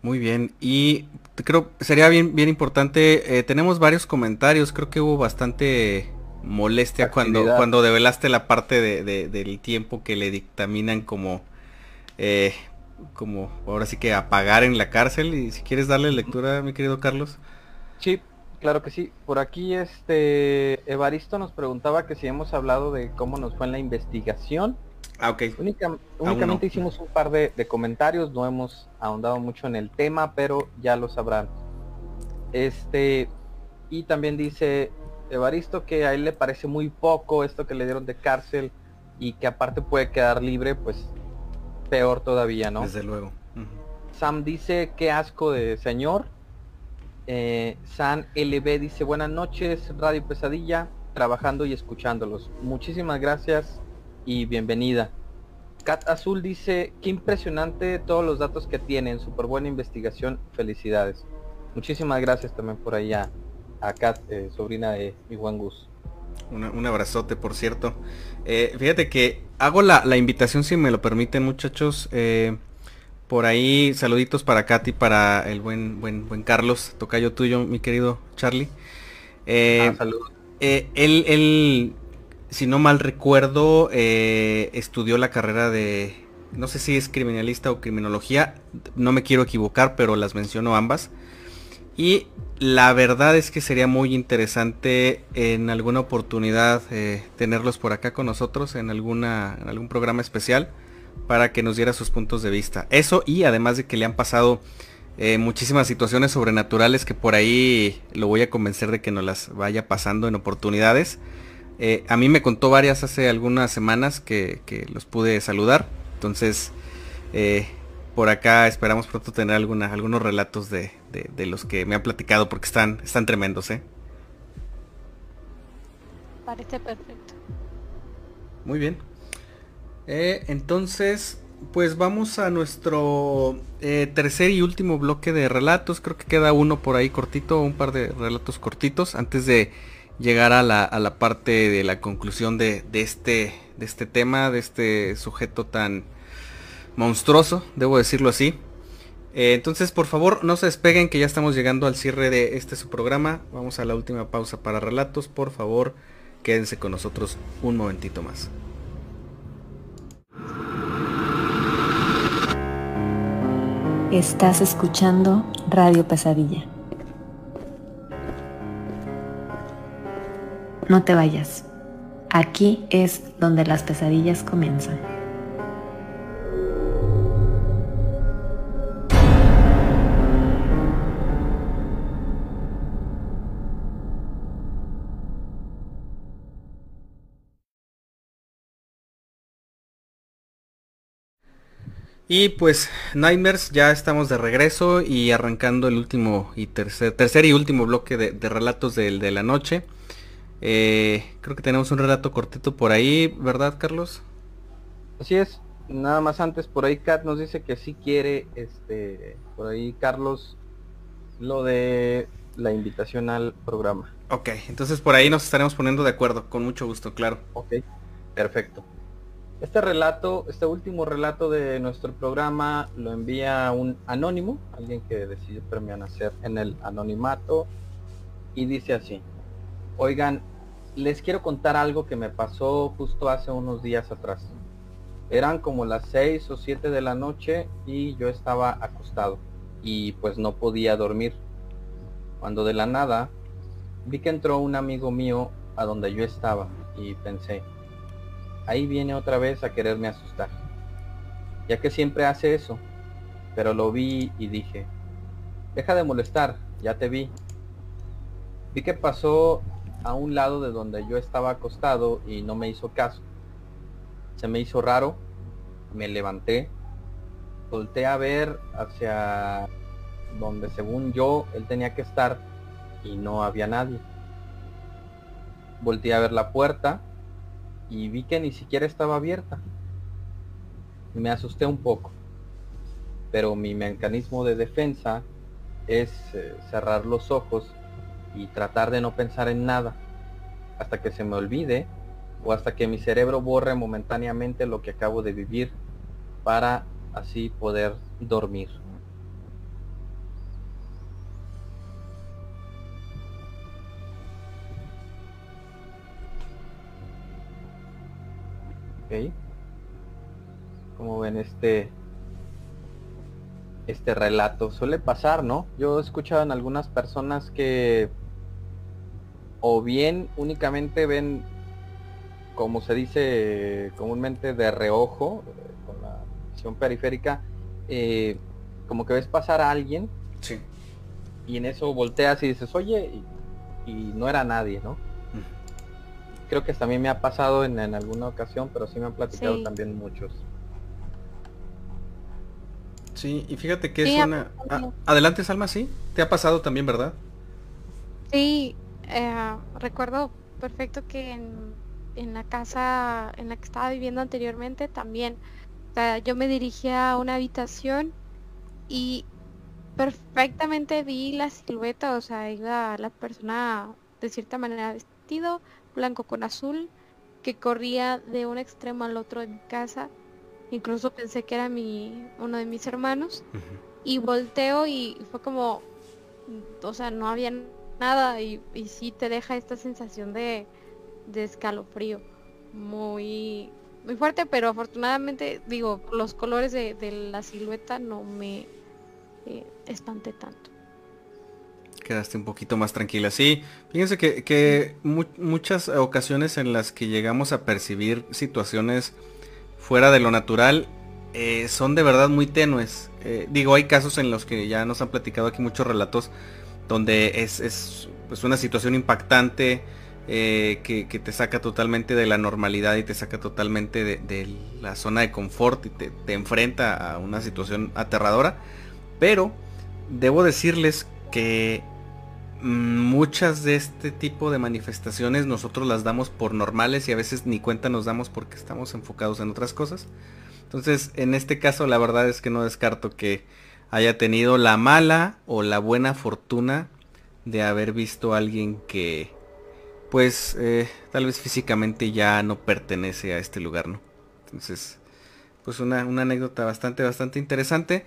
Muy bien, y creo sería bien, bien importante, eh, tenemos varios comentarios, creo que hubo bastante molestia cuando, cuando develaste la parte de, del tiempo que le dictaminan como, eh, como ahora sí que apagar en la cárcel, y si quieres darle lectura, mi querido Carlos. Sí, claro que sí. Por aquí este Evaristo nos preguntaba que si hemos hablado de cómo nos fue en la investigación. Ah, ok. únicamente hicimos un par de, comentarios, no hemos ahondado mucho en el tema, pero ya lo sabrán. Este, y también dice Evaristo que a él le parece muy poco esto que le dieron de cárcel y que aparte puede quedar libre, pues peor todavía, ¿no? Desde luego. Sam dice, qué asco de señor. Eh, San LB dice, buenas noches, Radio Pesadilla, trabajando y escuchándolos. Muchísimas gracias y bienvenida. Cat Azul dice, qué impresionante todos los datos que tienen, súper buena investigación, felicidades. Muchísimas gracias también por ahí a, Kat, eh, sobrina de mi Gus. Un abrazote, por cierto. Eh, fíjate que hago la, invitación, si me lo permiten, muchachos. Eh, por ahí, saluditos para Katy, para el buen, buen, buen Carlos, tocayo tuyo, mi querido Charlie. ah, saludos. él, él si no mal recuerdo, eh, estudió la carrera de, no sé si es criminalista o criminología, no me quiero equivocar, pero las menciono ambas. Y la verdad es que sería muy interesante en alguna oportunidad eh, tenerlos por acá con nosotros en, alguna, algún programa especial para que nos diera sus puntos de vista. Eso y además de que le han pasado eh, muchísimas situaciones sobrenaturales que por ahí lo voy a convencer de que nos las vaya pasando en oportunidades. Eh, a mí me contó varias hace algunas semanas que, los pude saludar. Entonces, por acá esperamos pronto tener algunos relatos de, los que me han platicado porque están, están tremendos, ¿eh? Parece perfecto. Muy bien. entonces, pues vamos a nuestro tercer y último bloque de relatos. Creo que queda uno por ahí cortito, un par de relatos cortitos antes de llegar a la, a la parte de la conclusión de, de, este, de este tema, de este sujeto tan monstruoso, debo decirlo así. Eh, entonces, por favor, no se despeguen que ya estamos llegando al cierre de este su programa. Vamos a la última pausa para relatos. Por favor, quédense con nosotros un momentito más. Estás escuchando Radio Pesadilla. No te vayas. Aquí es donde las pesadillas comienzan. Y pues Nightmares ya estamos de regreso y arrancando el último y tercer, tercer y último bloque de, relatos de la noche. Eh, creo que tenemos un relato cortito por ahí, ¿verdad, Carlos? Así es. Nada más antes, por ahí Kat nos dice que sí quiere, este, por ahí Carlos, lo de la invitación al programa. Ok, entonces por ahí nos estaremos poniendo de acuerdo, con mucho gusto, claro. Ok, perfecto. Este relato, este último relato de nuestro programa lo envía un anónimo, alguien que decidió permanecer en el anonimato, y dice así. Oigan, les quiero contar algo que me pasó justo hace unos días atrás. Eran como las 6 o 7 de la noche y yo estaba acostado y pues no podía dormir. Cuando de la nada vi que entró un amigo mío a donde yo estaba y pensé, ahí viene otra vez a quererme asustar. Ya que siempre hace eso. Pero lo vi y dije, deja de molestar, ya te vi. Vi que pasó a un lado de donde yo estaba acostado y no me hizo caso. Se me hizo raro, me levanté, volteé a ver hacia donde según yo él tenía que estar y no había nadie. Volteé a ver la puerta y vi que ni siquiera estaba abierta. Me asusté un poco, pero mi mecanismo de defensa es eh, cerrar los ojos y tratar de no pensar en nada hasta que se me olvide o hasta que mi cerebro borre momentáneamente lo que acabo de vivir para así poder dormir. Ok. Como ven este este relato suele pasar, ¿no? Yo he escuchado en algunas personas que o bien únicamente ven, como se dice comúnmente, de reojo, con la visión periférica, eh, como que ves pasar a alguien sí. y en eso volteas y dices, oye, y, no era nadie, ¿no? Creo que también me ha pasado en, alguna ocasión, pero sí me han platicado también muchos. Sí, y fíjate que es una... Ah, adelante, Salma, sí. Te ha pasado también, ¿verdad? Sí, eh, recuerdo perfecto que en, en, la casa en la que estaba viviendo anteriormente también. O sea, yo me dirigía a una habitación y perfectamente vi la silueta, o sea, iba la persona de cierta manera vestido, blanco con azul, que corría de un extremo al otro de mi casa. Incluso pensé que era mi, uno de mis hermanos. Y volteo y fue como, o sea, no había nada y, y sí te deja esta sensación de, de escalofrío muy, muy fuerte, pero afortunadamente, digo, los colores de, la silueta no me eh, espanté tanto. Quedaste un poquito más tranquila. Sí, fíjense que, muchas ocasiones en las que llegamos a percibir situaciones fuera de lo natural eh, son de verdad muy tenues. Eh, digo, hay casos en los que ya nos han platicado aquí muchos relatos donde es, pues una situación impactante eh, que, te saca totalmente de la normalidad y te saca totalmente de, la zona de confort y te, te, enfrenta a una situación aterradora. Pero debo decirles que muchas de este tipo de manifestaciones nosotros las damos por normales y a veces ni cuenta nos damos porque estamos enfocados en otras cosas. Entonces, en este caso la verdad es que no descarto que haya tenido la mala o la buena fortuna de haber visto a alguien que pues eh, tal vez físicamente ya no pertenece a este lugar, ¿no? Entonces, pues una, una anécdota bastante, bastante interesante.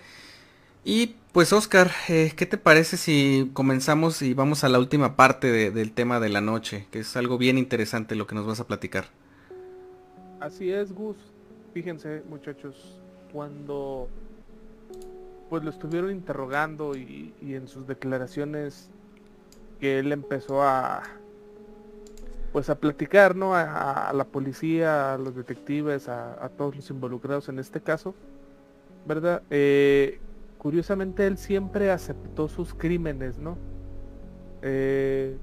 Y pues Oscar, eh, ¿qué te parece si comenzamos y vamos a la última parte del tema de la noche? Que es algo bien interesante lo que nos vas a platicar. Así es, Gus. Fíjense, muchachos, cuando pues lo estuvieron interrogando y, en sus declaraciones que él empezó a pues a platicar, ¿no? A, la policía, a los detectives, a, todos los involucrados en este caso, ¿verdad? Eh, curiosamente él siempre aceptó sus crímenes, ¿no? Eh,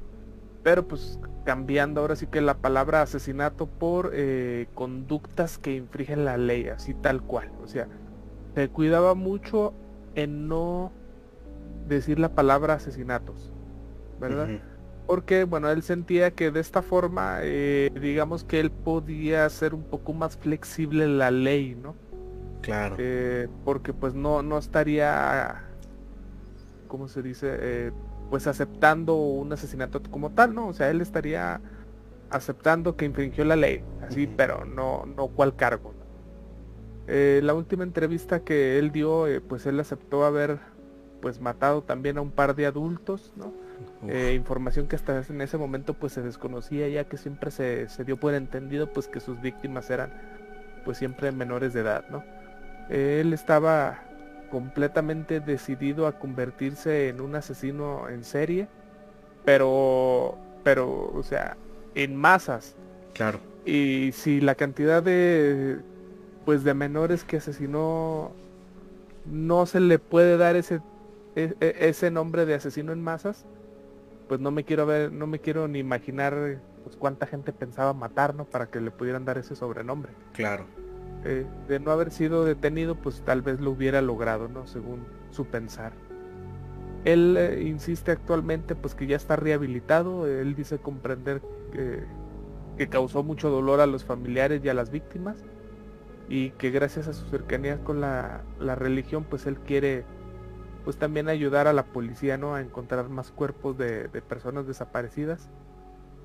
pero pues cambiando ahora sí que la palabra asesinato por eh, conductas que infringen la ley, así tal cual. O sea, se cuidaba mucho en no decir la palabra asesinatos, ¿verdad? Porque, bueno, él sentía que de esta forma, eh, digamos que él podía ser un poco más flexible la ley, ¿no? Claro. Eh, porque pues no, no estaría, ¿cómo se dice? Eh, pues aceptando un asesinato como tal, ¿no? O sea, él estaría aceptando que infringió la ley, así, pero no, no cuál cargo. Eh, la última entrevista que él dio, pues él aceptó haber pues matado también a un par de adultos, ¿no? información que hasta en ese momento pues se desconocía ya que siempre se, se dio por entendido pues que sus víctimas eran pues siempre menores de edad, ¿no? Él estaba completamente decidido a convertirse en un asesino en serie, pero, pero, o sea, en masas. Claro. Y si la cantidad de, pues, de menores que asesinó, no se le puede dar ese, e, e, ese nombre de asesino en masas, pues no me quiero ver, no me quiero ni imaginar pues, cuánta gente pensaba matar, ¿no? Para que le pudieran dar ese sobrenombre. Claro. Eh, de no haber sido detenido, pues tal vez lo hubiera logrado, ¿no? Según su pensar. Él eh, insiste actualmente, pues que ya está rehabilitado. Él dice comprender que, que causó mucho dolor a los familiares y a las víctimas y que gracias a su cercanía con la, la, religión pues él quiere pues también ayudar a la policía no a encontrar más cuerpos de, de, personas desaparecidas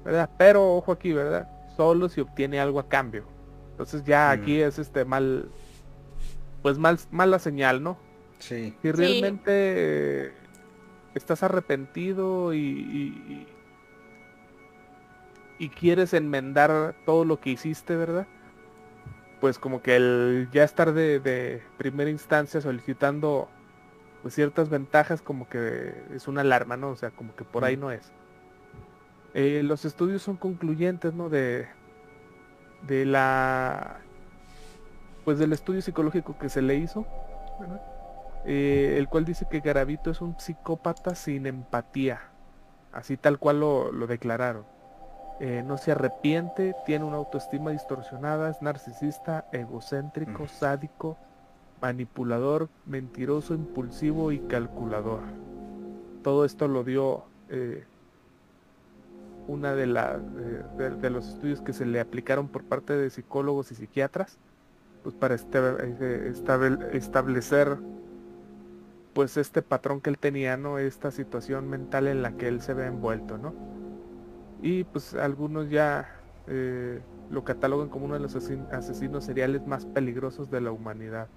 verdad pero ojo aquí verdad solo si obtiene algo a cambio entonces ya mm. aquí es este mal, pues mal, mala señal, ¿no? Sí. Si realmente estás arrepentido y, y, quieres enmendar todo lo que hiciste, ¿verdad? Pues como que el ya estar de, primera instancia solicitando pues ciertas ventajas como que es una alarma, ¿no? O sea, como que por ahí mm. no es. Eh, los estudios son concluyentes, ¿no? De, de la pues del estudio psicológico que se le hizo eh, el cual dice que Garavito es un psicópata sin empatía. Así tal cual lo, declararon. Eh, no se arrepiente tiene una autoestima distorsionada es narcisista egocéntrico sádico manipulador, mentiroso, impulsivo y calculador. Todo esto lo dio eh, una de, la, de, los estudios que se le aplicaron por parte de psicólogos y psiquiatras, pues para este, eh, establecer pues este patrón que él tenía, ¿no? Esta situación mental en la que él se ve envuelto, ¿no? Y pues algunos ya eh, lo catalogan como uno de los asesinos seriales más peligrosos de la humanidad.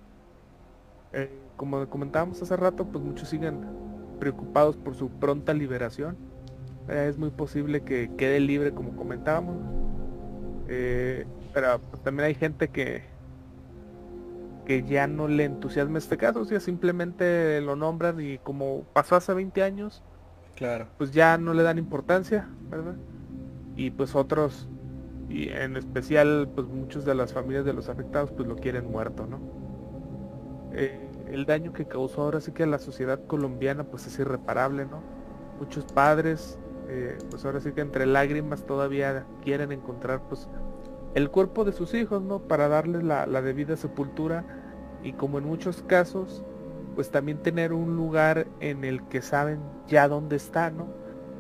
Eh, como comentábamos hace rato, pues muchos siguen preocupados por su pronta liberación. Eh, es muy posible que quede libre, como comentábamos. pero pues, también hay gente que que ya no le entusiasma este caso, o sea, simplemente lo nombran y como pasó hace 20 años, claro. pues ya no le dan importancia, ¿verdad? Y pues otros, y en especial pues muchos de las familias de los afectados pues lo quieren muerto, ¿no? Eh, el daño que causó ahora sí que a la sociedad colombiana pues es irreparable, ¿no? Muchos padres, eh, pues ahora sí que entre lágrimas todavía quieren encontrar pues el cuerpo de sus hijos, ¿no? Para darles la, debida sepultura y como en muchos casos, pues también tener un lugar en el que saben ya dónde está, ¿no?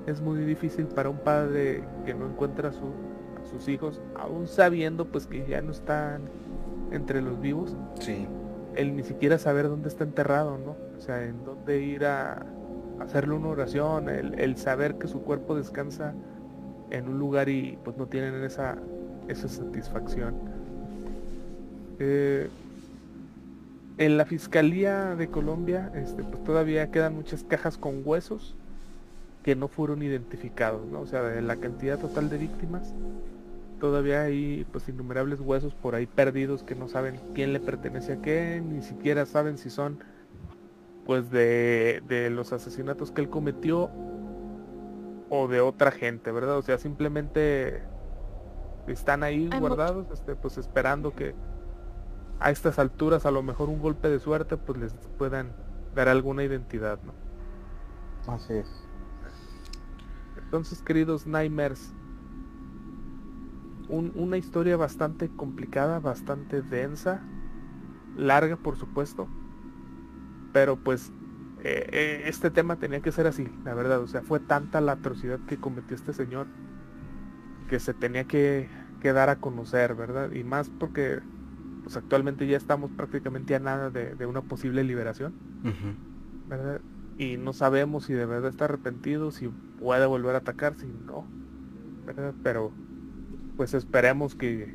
Es muy difícil para un padre que no encuentra a, sus hijos, aún sabiendo pues que ya no están entre los vivos. Sí. El ni siquiera saber dónde está enterrado, ¿no? O sea, en dónde ir a, hacerle una oración, el, el saber que su cuerpo descansa en un lugar y pues no tienen esa esa satisfacción. Eh, en la Fiscalía de Colombia este, pues todavía quedan muchas cajas con huesos que no fueron identificados, ¿no? O sea, de la cantidad total de víctimas, todavía hay pues innumerables huesos por ahí perdidos que no saben quién le pertenece a qué, ni siquiera saben si son pues de, de los asesinatos que él cometió o de otra gente, ¿verdad? O sea, simplemente están ahí guardados, este, pues esperando que a estas alturas a lo mejor un golpe de suerte pues les puedan dar alguna identidad, ¿no? Así es. Entonces, queridos Nightmares, una historia bastante complicada, bastante densa, larga por supuesto, pero pues eh, eh, este tema tenía que ser así, la verdad, o sea, fue tanta la atrocidad que cometió este señor que se tenía que, dar a conocer, ¿verdad? Y más porque pues actualmente ya estamos prácticamente a nada de, una posible liberación, ¿verdad? Y no sabemos si de verdad está arrepentido, si puede volver a atacar, si no, ¿verdad? Pero pues esperemos que,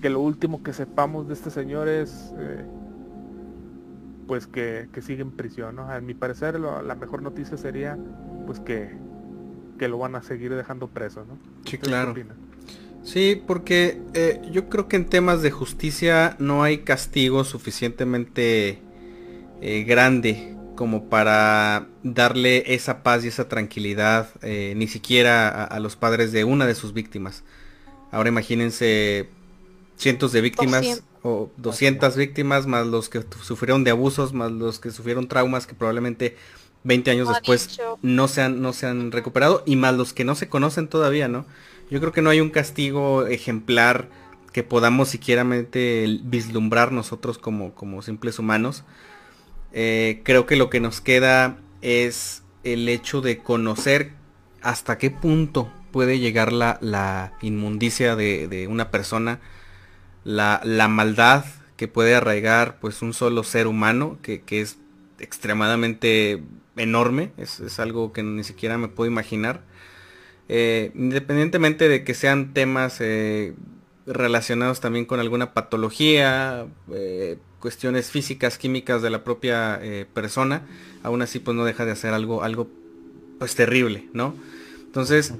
que lo último que sepamos de este señor es eh, pues que, que, sigue en prisión, ¿no? A mi parecer la mejor noticia sería pues que que lo van a seguir dejando preso, ¿no? Sí, claro. Sí, porque eh, yo creo que en temas de justicia no hay castigo suficientemente eh, grande como para darle esa paz y esa tranquilidad eh, ni siquiera a, los padres de una de sus víctimas. Ahora imagínense cientos de víctimas o 200 víctimas más los que sufrieron de abusos, más los que sufrieron traumas que probablemente 20 años después no se, han, no se han recuperado y más los que no se conocen todavía, ¿no? Yo creo que no hay un castigo ejemplar que podamos siquiera vislumbrar nosotros como, como simples humanos. Eh, creo que lo que nos queda es el hecho de conocer hasta qué punto puede llegar la, la inmundicia de, una persona, la, la, maldad que puede arraigar pues un solo ser humano, que, que es extremadamente enorme, es, algo que ni siquiera me puedo imaginar. Eh, independientemente de que sean temas eh, relacionados también con alguna patología, eh, cuestiones físicas, químicas de la propia persona, aún así pues no deja de hacer algo, algo pues terrible, ¿no? Entonces,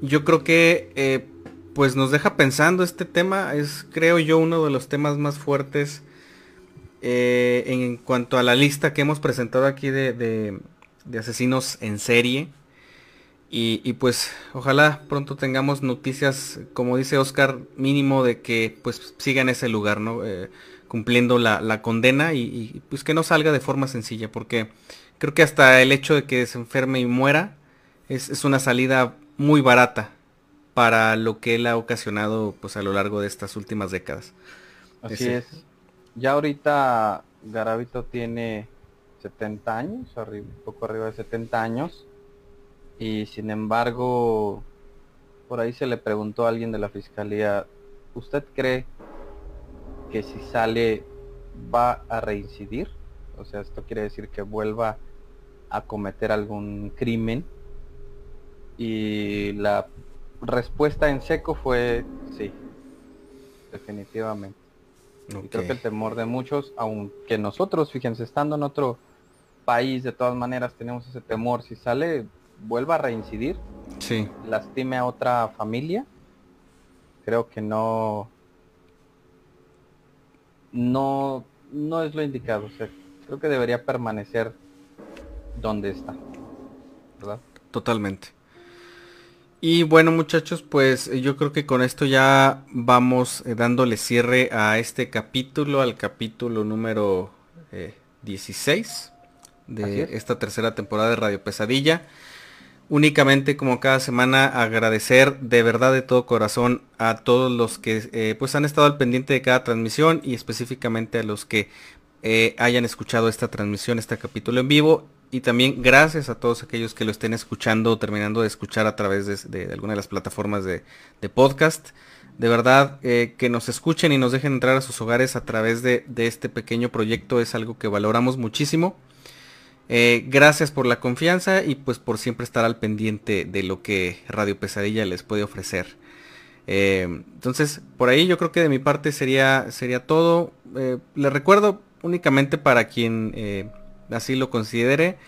yo creo que pues nos deja pensando este tema, es creo yo uno de los temas más fuertes eh, en cuanto a la lista que hemos presentado aquí de, asesinos en serie. Y, pues ojalá pronto tengamos noticias, como dice Oscar, mínimo de que pues siga en ese lugar, ¿no? Eh, cumpliendo la, condena y, pues que no salga de forma sencilla, porque creo que hasta el hecho de que se enferme y muera es, una salida muy barata para lo que él ha ocasionado pues a lo largo de estas últimas décadas. Así es ya ahorita Garavito tiene 70 años, arriba, poco arriba de 70 años. Y sin embargo, por ahí se le preguntó a alguien de la fiscalía, ¿usted cree que si sale va a reincidir? O sea, esto quiere decir que vuelva a cometer algún crimen. Y la respuesta en seco fue sí, definitivamente. Y creo que el temor de muchos, aunque nosotros, fíjense, estando en otro país, de todas maneras tenemos ese temor, si sale, vuelva a reincidir, sí. lastime a otra familia, creo que no, no, no es lo indicado. O sea, creo que debería permanecer donde está, ¿verdad? Totalmente. Y bueno muchachos, pues eh, yo creo que con esto ya vamos eh, dándole cierre a este capítulo, al capítulo número 16 eh, de esta tercera temporada de Radio Pesadilla. Únicamente como cada semana agradecer de verdad de todo corazón a todos los que pues han estado al pendiente de cada transmisión y específicamente a los que hayan escuchado esta transmisión, este capítulo en vivo y también gracias a todos aquellos que lo estén escuchando o terminando de escuchar a través de, alguna de las plataformas de, podcast. De verdad, eh, que nos escuchen y nos dejen entrar a sus hogares a través de, este pequeño proyecto es algo que valoramos muchísimo. Eh, gracias por la confianza y pues por siempre estar al pendiente de lo que Radio Pesadilla les puede ofrecer. Eh, entonces, por ahí yo creo que de mi parte sería, sería todo. les recuerdo únicamente para quien así lo considere.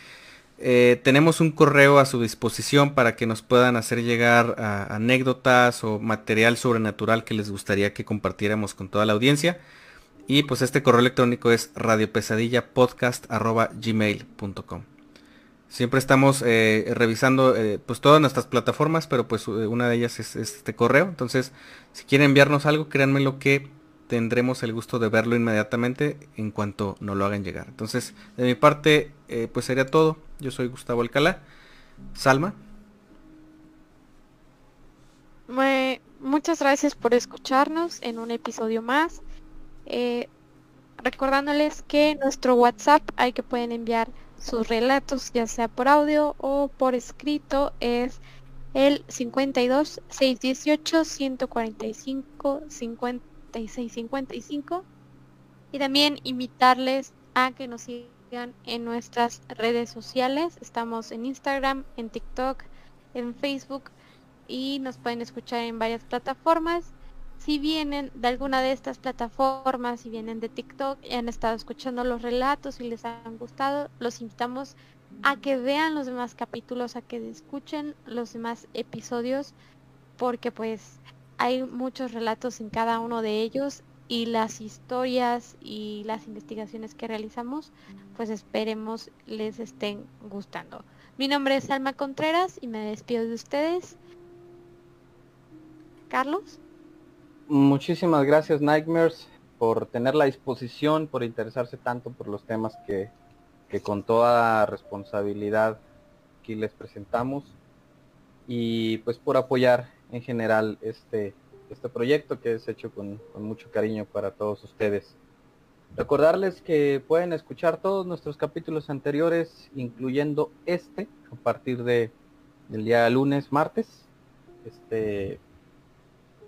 Eh, tenemos un correo a su disposición para que nos puedan hacer llegar anécdotas o material sobrenatural que les gustaría que compartiéramos con toda la audiencia. Y pues este correo electrónico es radiopesadillapodcast.gmail.com Siempre estamos eh, revisando eh, pues todas nuestras plataformas, pero pues una de ellas es, es, este correo. Entonces, si quieren enviarnos algo, créanme lo que tendremos el gusto de verlo inmediatamente en cuanto nos lo hagan llegar. Entonces, de mi parte, eh, pues sería todo. Yo soy Gustavo Alcalá. Salma. muchas gracias por escucharnos en un episodio más. Eh, recordándoles que nuestro WhatsApp hay que pueden enviar sus relatos ya sea por audio o por escrito es el 52 618 145 50 5655 y también invitarles a que nos sigan en nuestras redes sociales. Estamos en Instagram, en TikTok, en Facebook y nos pueden escuchar en varias plataformas. Si vienen de alguna de estas plataformas, si vienen de TikTok y han estado escuchando los relatos y les han gustado, los invitamos a que vean los demás capítulos, a que escuchen los demás episodios, porque pues hay muchos relatos en cada uno de ellos y las historias y las investigaciones que realizamos, pues esperemos les estén gustando. Mi nombre es Alma Contreras y me despido de ustedes. Carlos. Muchísimas gracias Nightmares por tener la disposición, por interesarse tanto por los temas que, que con toda responsabilidad aquí les presentamos y pues por apoyar en general este, este proyecto que es hecho con, mucho cariño para todos ustedes. Recordarles que pueden escuchar todos nuestros capítulos anteriores, incluyendo este, a partir de del día lunes, martes. Este,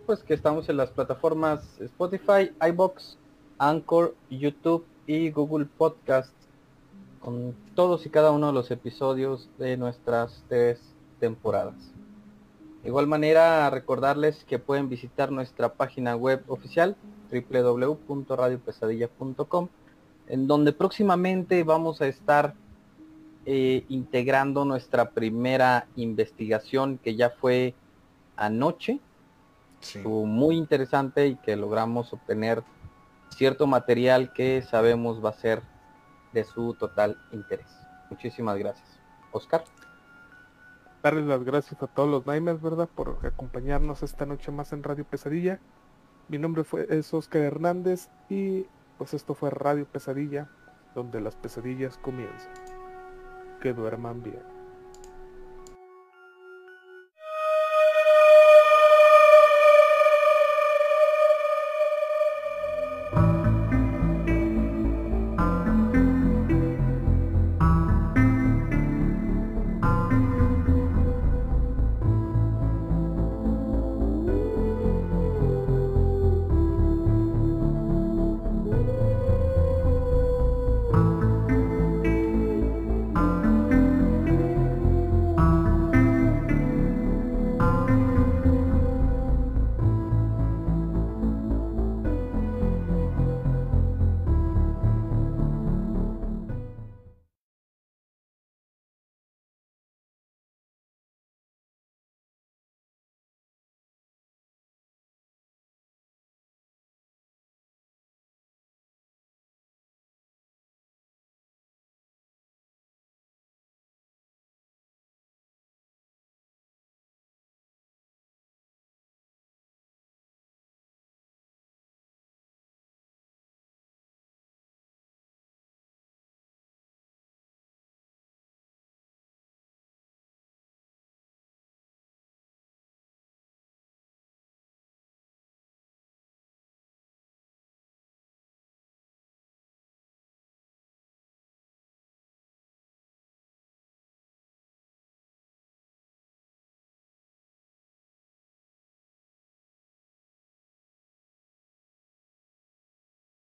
pues que estamos en las plataformas Spotify, iBox, Anchor, YouTube y Google Podcast con todos y cada uno de los episodios de nuestras tres temporadas. De igual manera, recordarles que pueden visitar nuestra página web oficial www.radiopesadilla.com en donde próximamente vamos a estar eh, integrando nuestra primera investigación que ya fue anoche. Fue muy interesante y que logramos obtener cierto material que sabemos va a ser de su total interés. Muchísimas gracias. Oscar darles las gracias a todos los Nightmares, ¿verdad? Por acompañarnos esta noche más en Radio Pesadilla. Mi nombre fue, es Oscar Hernández y pues esto fue Radio Pesadilla, donde las pesadillas comienzan. Que duerman bien.